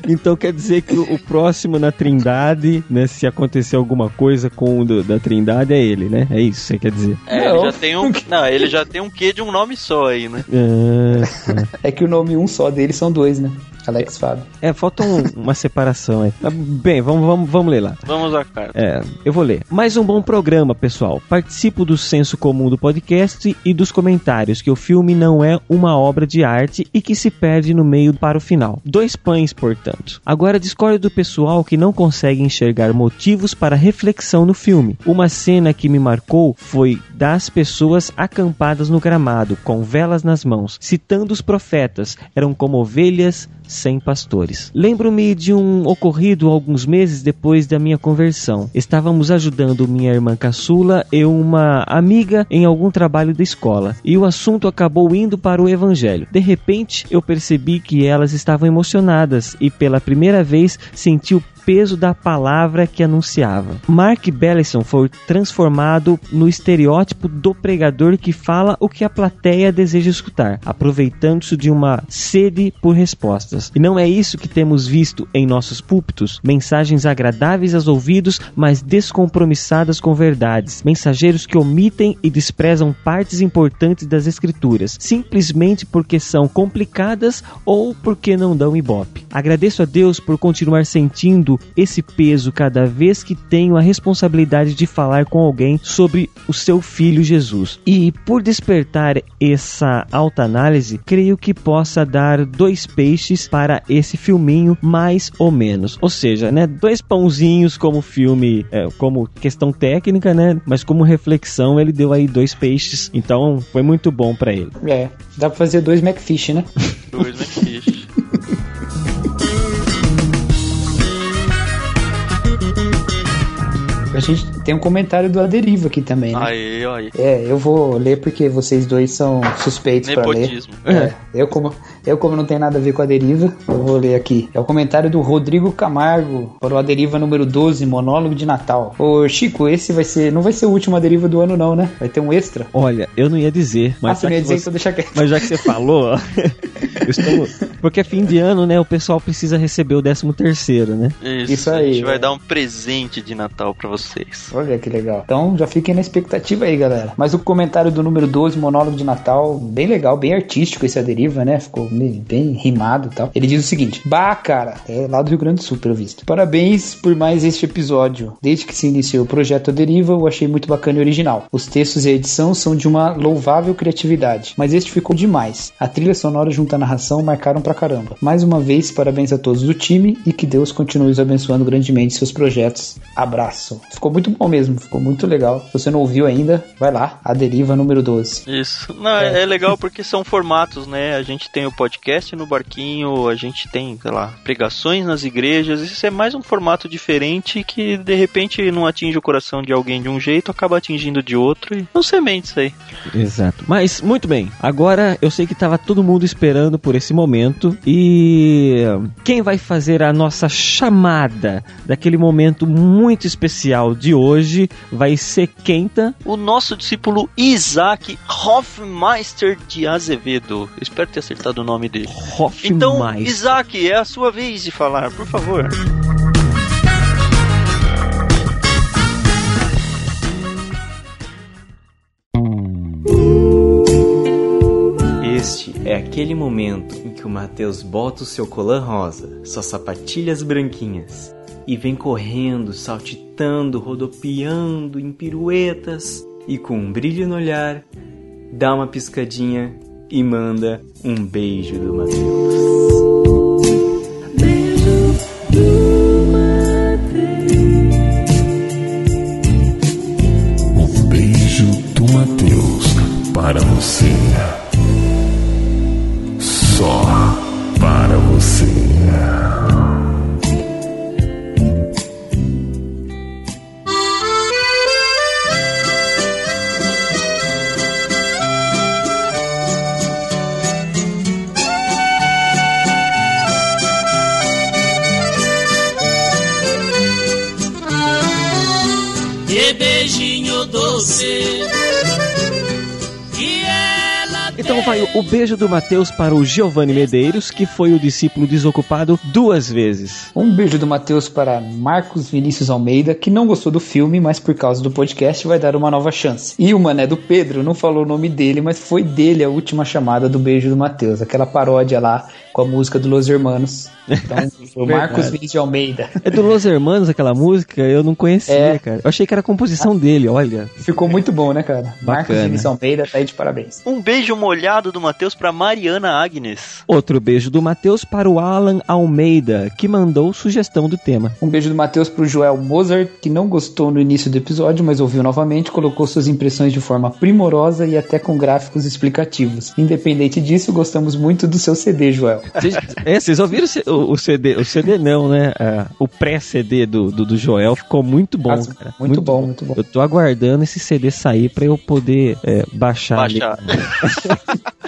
Então quer dizer que o, o próximo na Trindade, né? Se acontecer alguma coisa com o do- da Trindade, é ele, né? É isso que você quer dizer. É, Não. ele já tem um. Não, ele já tem um quê de um nome só aí, né? Ah, tá. É que o nome um só dele são dois, né? Alex Fábio. É, falta um- uma separação aí. Mas, Bem, vamos, vamos, vamos ler lá. Vamos à carta. É, eu vou ler. Mais um bom programa, pessoal. Participo do senso comum do podcast e dos comentários que o filme não é uma obra de arte e que se perde no meio para o final. Dois pães, portanto. Agora discordo do pessoal que não consegue enxergar motivos para reflexão no filme. Uma cena que me marcou foi das pessoas acampadas no gramado, com velas nas mãos, citando os profetas. Eram como ovelhas sem pastores. Lembro-me de um ocorrido alguns meses depois da minha conversão. Estávamos ajudando minha irmã caçula e uma amiga em algum trabalho da escola, e o assunto acabou indo para o evangelho. De repente, eu percebi que elas estavam emocionadas e pela primeira vez senti o peso da palavra que anunciava. Mark Bellison foi transformado no estereótipo do pregador que fala o que a plateia deseja escutar, aproveitando-se de uma sede por respostas. E não é isso que temos visto em nossos púlpitos? Mensagens agradáveis aos ouvidos, mas descompromissadas com verdades. Mensageiros que omitem e desprezam partes importantes das escrituras, simplesmente porque são complicadas ou porque não dão ibope. Agradeço a Deus por continuar sentindo esse peso cada vez que tenho a responsabilidade de falar com alguém sobre o seu filho Jesus. E por despertar essa alta análise, creio que possa dar dois peixes para esse filminho mais ou menos. Ou seja, né, dois pãozinhos como filme, é, como questão técnica, né, mas como reflexão ele deu aí dois peixes. Então foi muito bom para ele. É, dá pra fazer dois McFish, né? Dois McFish. Gente tem um comentário do Aderiva aqui também, né? Aí, aí. É, eu vou ler porque vocês dois são suspeitos pra ler. Nepotismo. É, eu como, eu como não tem nada a ver com a deriva, eu vou ler aqui. É o comentário do Rodrigo Camargo para o Aderiva número 12, monólogo de Natal. Ô Chico, esse vai ser, não vai ser o último Aderiva do ano não, né? Vai ter um extra. Olha, eu não ia dizer, mas ah, você já não ia que dizer, você- então deixa quieto. Mas já que você falou, ó, eu estou... porque é fim de ano, né? O pessoal precisa receber o 13 terceiro, né? Isso, Isso A aí, gente vai é. dar um presente de Natal pra vocês. Olha que legal. Então já fiquem na expectativa aí, galera. Mas o comentário do número 12, monólogo de Natal, bem legal, bem artístico esse aderiva, né? Ficou bem, bem rimado e tal. Ele diz o seguinte: Bah, cara, é lá do Rio Grande do Sul, pelo visto. Parabéns por mais este episódio. Desde que se iniciou o projeto Aderiva, eu achei muito bacana e original. Os textos e a edição são de uma louvável criatividade, mas este ficou demais. A trilha sonora junto à narração marcaram pra caramba. Mais uma vez, parabéns a todos do time e que Deus continue os abençoando grandemente seus projetos. Abraço. Ficou muito bom mesmo, ficou muito legal. Se você não ouviu ainda, vai lá, a deriva número 12. Isso. Não, é. é legal porque são formatos, né? A gente tem o podcast no barquinho, a gente tem, sei lá, pregações nas igrejas. Isso é mais um formato diferente que de repente não atinge o coração de alguém de um jeito, acaba atingindo de outro e não semente isso aí. Exato. Mas, muito bem. Agora, eu sei que tava todo mundo esperando por esse momento. E quem vai fazer a nossa chamada daquele momento muito especial de hoje vai ser Kenta. O nosso discípulo Isaac Hofmeister de Azevedo. Espero ter acertado o nome dele. Então, Hofmeister. Isaac, é a sua vez de falar, por favor. Este é aquele momento em que o Mateus bota o seu colã rosa, suas sapatilhas branquinhas e vem correndo, saltitando, rodopiando em piruetas e com um brilho no olhar, dá uma piscadinha e manda um beijo do Matheus. Para você. O beijo do Matheus para o Giovanni Medeiros, que foi o discípulo desocupado duas vezes. Um beijo do Matheus para Marcos Vinícius Almeida, que não gostou do filme, mas por causa do podcast vai dar uma nova chance. E o mané do Pedro não falou o nome dele, mas foi dele a última chamada do beijo do Matheus, aquela paródia lá com a música do Los Hermanos. Então, o Marcos. Vinícius de Almeida. É do Los Hermanos aquela música? Eu não conhecia, É. cara. Eu achei que era a composição dele, olha. Ficou muito bom, né, cara? Marcos Bacana. Vinícius Almeida tá aí de parabéns. Um beijo molhado do Matheus pra Mariana Agnes. Outro beijo do Matheus para o Alan Almeida, que mandou sugestão do tema. Um beijo do Matheus pro Joel Mozart, que não gostou no início do episódio, mas ouviu novamente, colocou suas impressões de forma primorosa e até com gráficos explicativos. Independente disso, gostamos muito do seu CD, Joel. Vocês, é, vocês ouviram o o, o CD? O CD não, né? Ah, o pré-CD do, do, do Joel ficou muito bom, Nossa, cara. muito bom, muito bom. Eu tô aguardando esse CD sair pra eu poder é, baixar. ali. Baixar.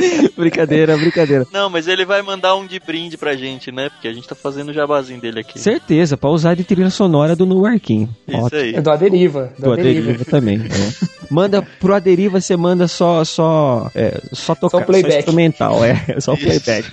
brincadeira, brincadeira. Não, mas ele vai mandar um de brinde pra gente, né? Porque a gente tá fazendo o jabazinho dele aqui. Certeza, pra usar de trilha sonora do No Arquinho. Isso aí. É do Aderiva. Do, Do Aderiva. Aderiva também. é. Manda pro Aderiva, você manda só só é, só tocar, Só playback. instrumental, é, só Isso. playback.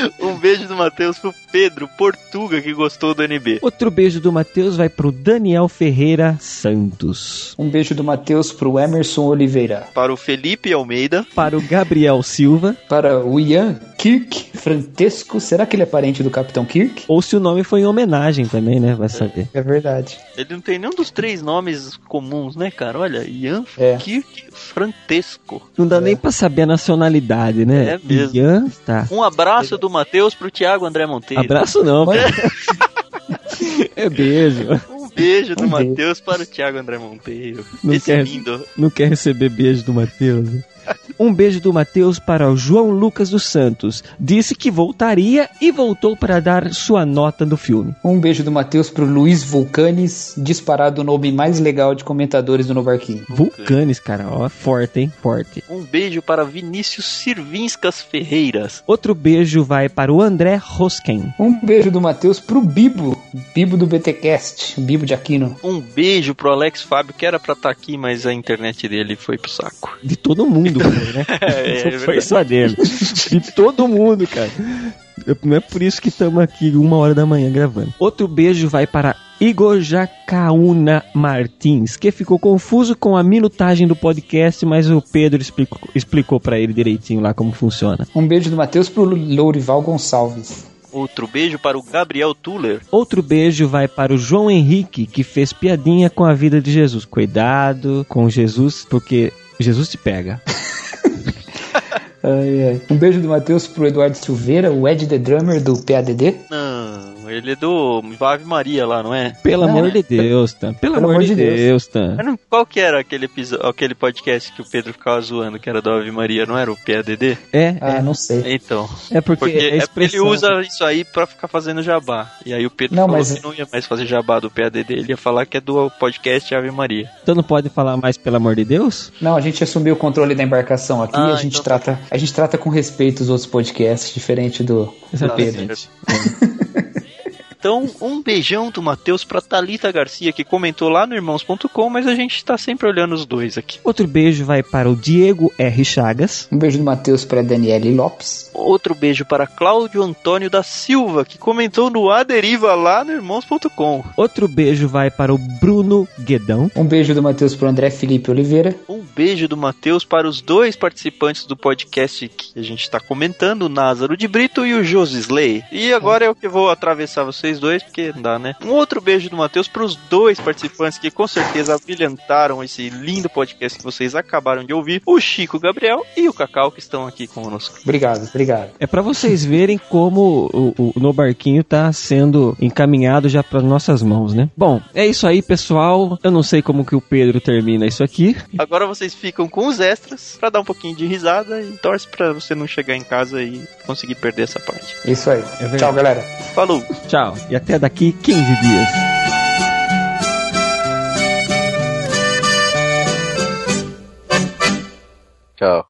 Um beijo do Matheus pro Pedro Portuga, que gostou do NB. Outro beijo do Matheus vai pro Daniel Ferreira Santos. Um beijo do Matheus pro Emerson Oliveira. Para o Felipe Almeida. Para o Gabriel Silva. Para o Ian Kirk Frantesco. Será que ele é parente do Capitão Kirk? Ou se o nome foi em homenagem também, né? Vai saber. É verdade. Ele não tem nenhum dos três nomes comuns, né, cara? Olha, Ian É. Kirk Frantesco. Não dá nem pra saber a nacionalidade, né? É mesmo. Ian, tá. Um abraço do Matheus pro Thiago André Monteiro. Abraço não, cara. É beijo. Um beijo do Um. Matheus para o Thiago André Monteiro. Não Esse quer- lindo. Não quer receber beijo do Matheus? Um beijo do Matheus para o João Lucas dos Santos. Disse que voltaria e voltou para dar sua nota do filme. Um beijo do Matheus pro Luiz Vulcanes, disparado o nome mais legal de comentadores do Novarquinho. Vulcanes, cara, ó, forte, hein? Forte. Um beijo para Vinícius Sirvinskas Ferreiras. Outro beijo vai para o André Rosken. Um beijo do Matheus pro Bibo, Bibo do BTcast, Bibo de Aquino. Um beijo pro Alex Fábio, que era pra estar aqui, mas a internet dele foi pro saco. De todo mundo, foi, né? É, é foi só dele. De todo mundo, cara. Eu- Não é por isso que estamos aqui uma hora da manhã gravando. Outro beijo vai para Igor Jacaúna Martins, que ficou confuso com a minutagem do podcast, mas o Pedro explicou, explicou para ele direitinho lá como funciona. Um beijo do Matheus pro Lourival Gonçalves. Outro beijo para o Gabriel Tuller. Outro beijo vai para o João Henrique, que fez piadinha com a vida de Jesus. Cuidado com Jesus, porque Jesus te pega. Um beijo do Matheus pro Eduardo Silveira, o Ed The Drummer do PADD. Ele é do Ave Maria lá, não é? Pelo Não, amor é. de Deus, Tan. Pelo, amor de Deus, Tan. Qual que era aquele, episódio, aquele podcast que o Pedro ficava zoando, que era do Ave Maria, não era o PADD? É, Ah, não sei. Então. é porque, Porque é é- ele usa isso aí pra ficar fazendo jabá. E aí o Pedro Não, falou mas- que não ia mais fazer jabá do PADD, ele ia falar que é do podcast Ave Maria. Então não pode falar mais, pelo amor de Deus? Não, a gente assumiu o controle da embarcação aqui Ah, a gente então trata a gente trata com respeito os outros podcasts, diferente do, do Pedro. Então, um beijão do Matheus pra Thalita Garcia, que comentou lá no irmãos.com, mas a gente tá sempre olhando os dois aqui. Outro beijo vai para o Diego R. Chagas. Um beijo do Matheus para Daniele Lopes. Outro beijo para Cláudio Antônio da Silva, que comentou no A Deriva lá no irmãos.com. Outro beijo vai para o Bruno Guedão. Um beijo do Matheus pro André Felipe Oliveira. Um beijo do Matheus para os dois participantes do podcast que a gente está comentando, o Názaro de Brito e o Josisley. E agora eu que vou atravessar vocês vocês dois, porque não dá, né? Um outro beijo do Matheus pros dois participantes que com certeza abrilhantaram esse lindo podcast que vocês acabaram de ouvir: o Chico Gabriel e o Cacau, que estão aqui conosco. Obrigado, obrigado. É pra vocês verem como o, o No Barquinho tá sendo encaminhado já para nossas mãos, né? Bom, é isso aí, pessoal. Eu não sei como que o Pedro termina isso aqui. Agora vocês ficam com os extras pra dar um pouquinho de risada e torce pra você não chegar em casa e conseguir perder essa parte. Isso aí. verdade. Tchau, galera. Falou. Tchau. E até daqui 15 dias. Tchau.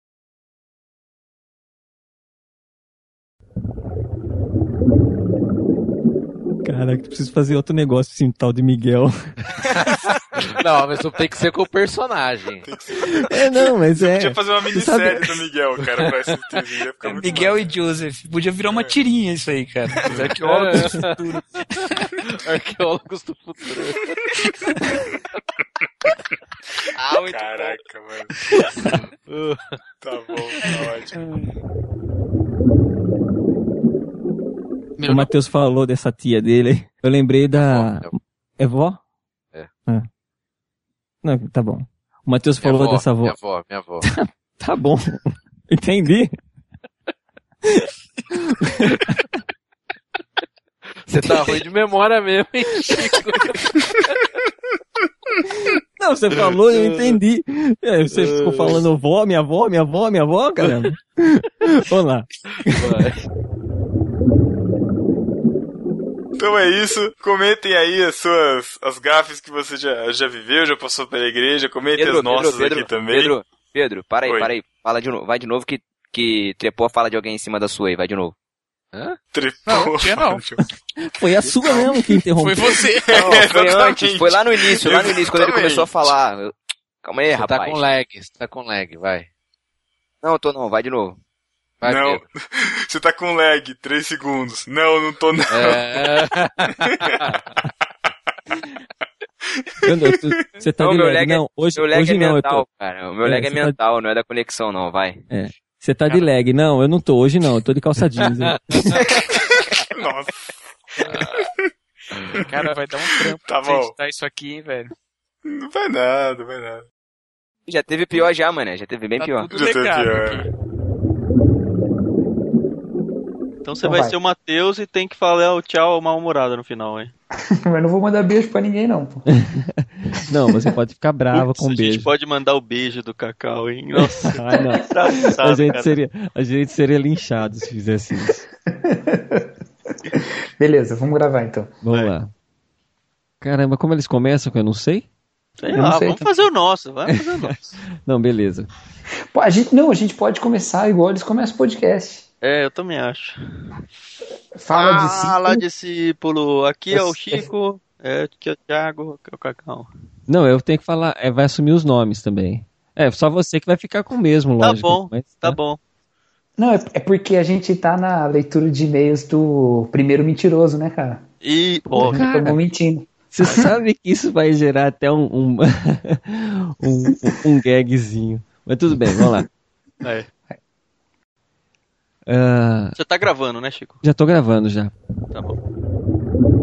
Caraca, preciso fazer outro negócio assim, tal de Miguel. Não, mas tem que ser com o personagem. É, não, mas é. Podia fazer uma Você sabe- minissérie do Miguel, cara, pra ia ficar muito Miguel e Joseph. Podia virar uma tirinha isso aí, cara. Os arqueólogos do futuro. Arqueólogos do futuro. Ah, muito Caraca, mano. tá bom, tá ótimo. O Matheus falou dessa tia dele. Eu lembrei da. É vó? É. Ah. Não, tá bom. O Matheus falou avó, dessa avó. Minha avó, minha avó. Tá bom. Entendi. Você tá ruim de memória mesmo, hein, Chico? Não, você falou, eu entendi. É, Você ficou falando vó, minha avó, minha avó, minha avó, caramba. Vamos lá. Então é isso. Comentem aí as suas as gafes que você já, já viveu, já passou pela igreja. Comentem as nossas aqui também. Pedro, Pedro, para aí, Oi. para aí. Fala de novo, vai de novo que, que trepou a fala de alguém em cima da sua aí, vai de novo. Hã? Trepou. Não, tinha não. Foi a sua mesmo que interrompeu. Foi você. Não, foi antes, foi lá no início, lá no início, quando ele começou a falar. Eu- Calma aí, Você rapaz. tá com lag, você tá com lag, vai. Não, eu tô não, vai de novo. Vai, não, você tá com lag, 3 segundos. Não, não tô não. É... Você tá Não, de meu lag. lag é- Não, hoje, meu lag hoje é não, eu mental, tô. cara. O meu É, lag é você tá- mental, não é da conexão não, vai. É. Você tá de lag. Não, eu não tô. Hoje não, eu tô de calça jeans. Nossa. Cara, vai dar um trampo Tá pra editar isso aqui, hein, velho. Não vai nada, não vai nada. Já teve pior já, mano, já teve bem Tá pior. tudo Já teve pior. aqui. Então você Então vai, vai. ser o Matheus e tem que falar o tchau mal-humorado no final, hein? Mas não vou mandar beijo pra ninguém, não, pô. Não, você pode ficar brava com a gente beijo. pode mandar o beijo do Cacau, hein? Nossa, Ah, não. A gente, cara. seria, a gente seria linchado se fizesse isso. Beleza, vamos gravar então. Vamos lá. Caramba, como eles começam que eu não sei? Sei lá, sei, vamos então. fazer o nosso, vai fazer o nosso. Não, beleza. Pô, a gente, não, a gente pode começar igual eles começam o podcast. É, eu também acho. Fala de Fala, discípulo. Aqui é o Eu- Chico, é, aqui é o Thiago, aqui é o Cacau. Não, eu tenho que falar, é, vai assumir os nomes também. É, só você que vai ficar com o mesmo, Tá lógico. bom, mas, tá né? bom. Não, é, é porque a gente tá na leitura de e-mails do primeiro mentiroso, né, cara? E, Pô, ó, a gente tomou mentindo. Você sabe que isso vai gerar até um, um, um, um gagzinho. Mas tudo bem, vamos lá. é. Uh... Você tá gravando, né, Chico? Já tô gravando já. Tá bom.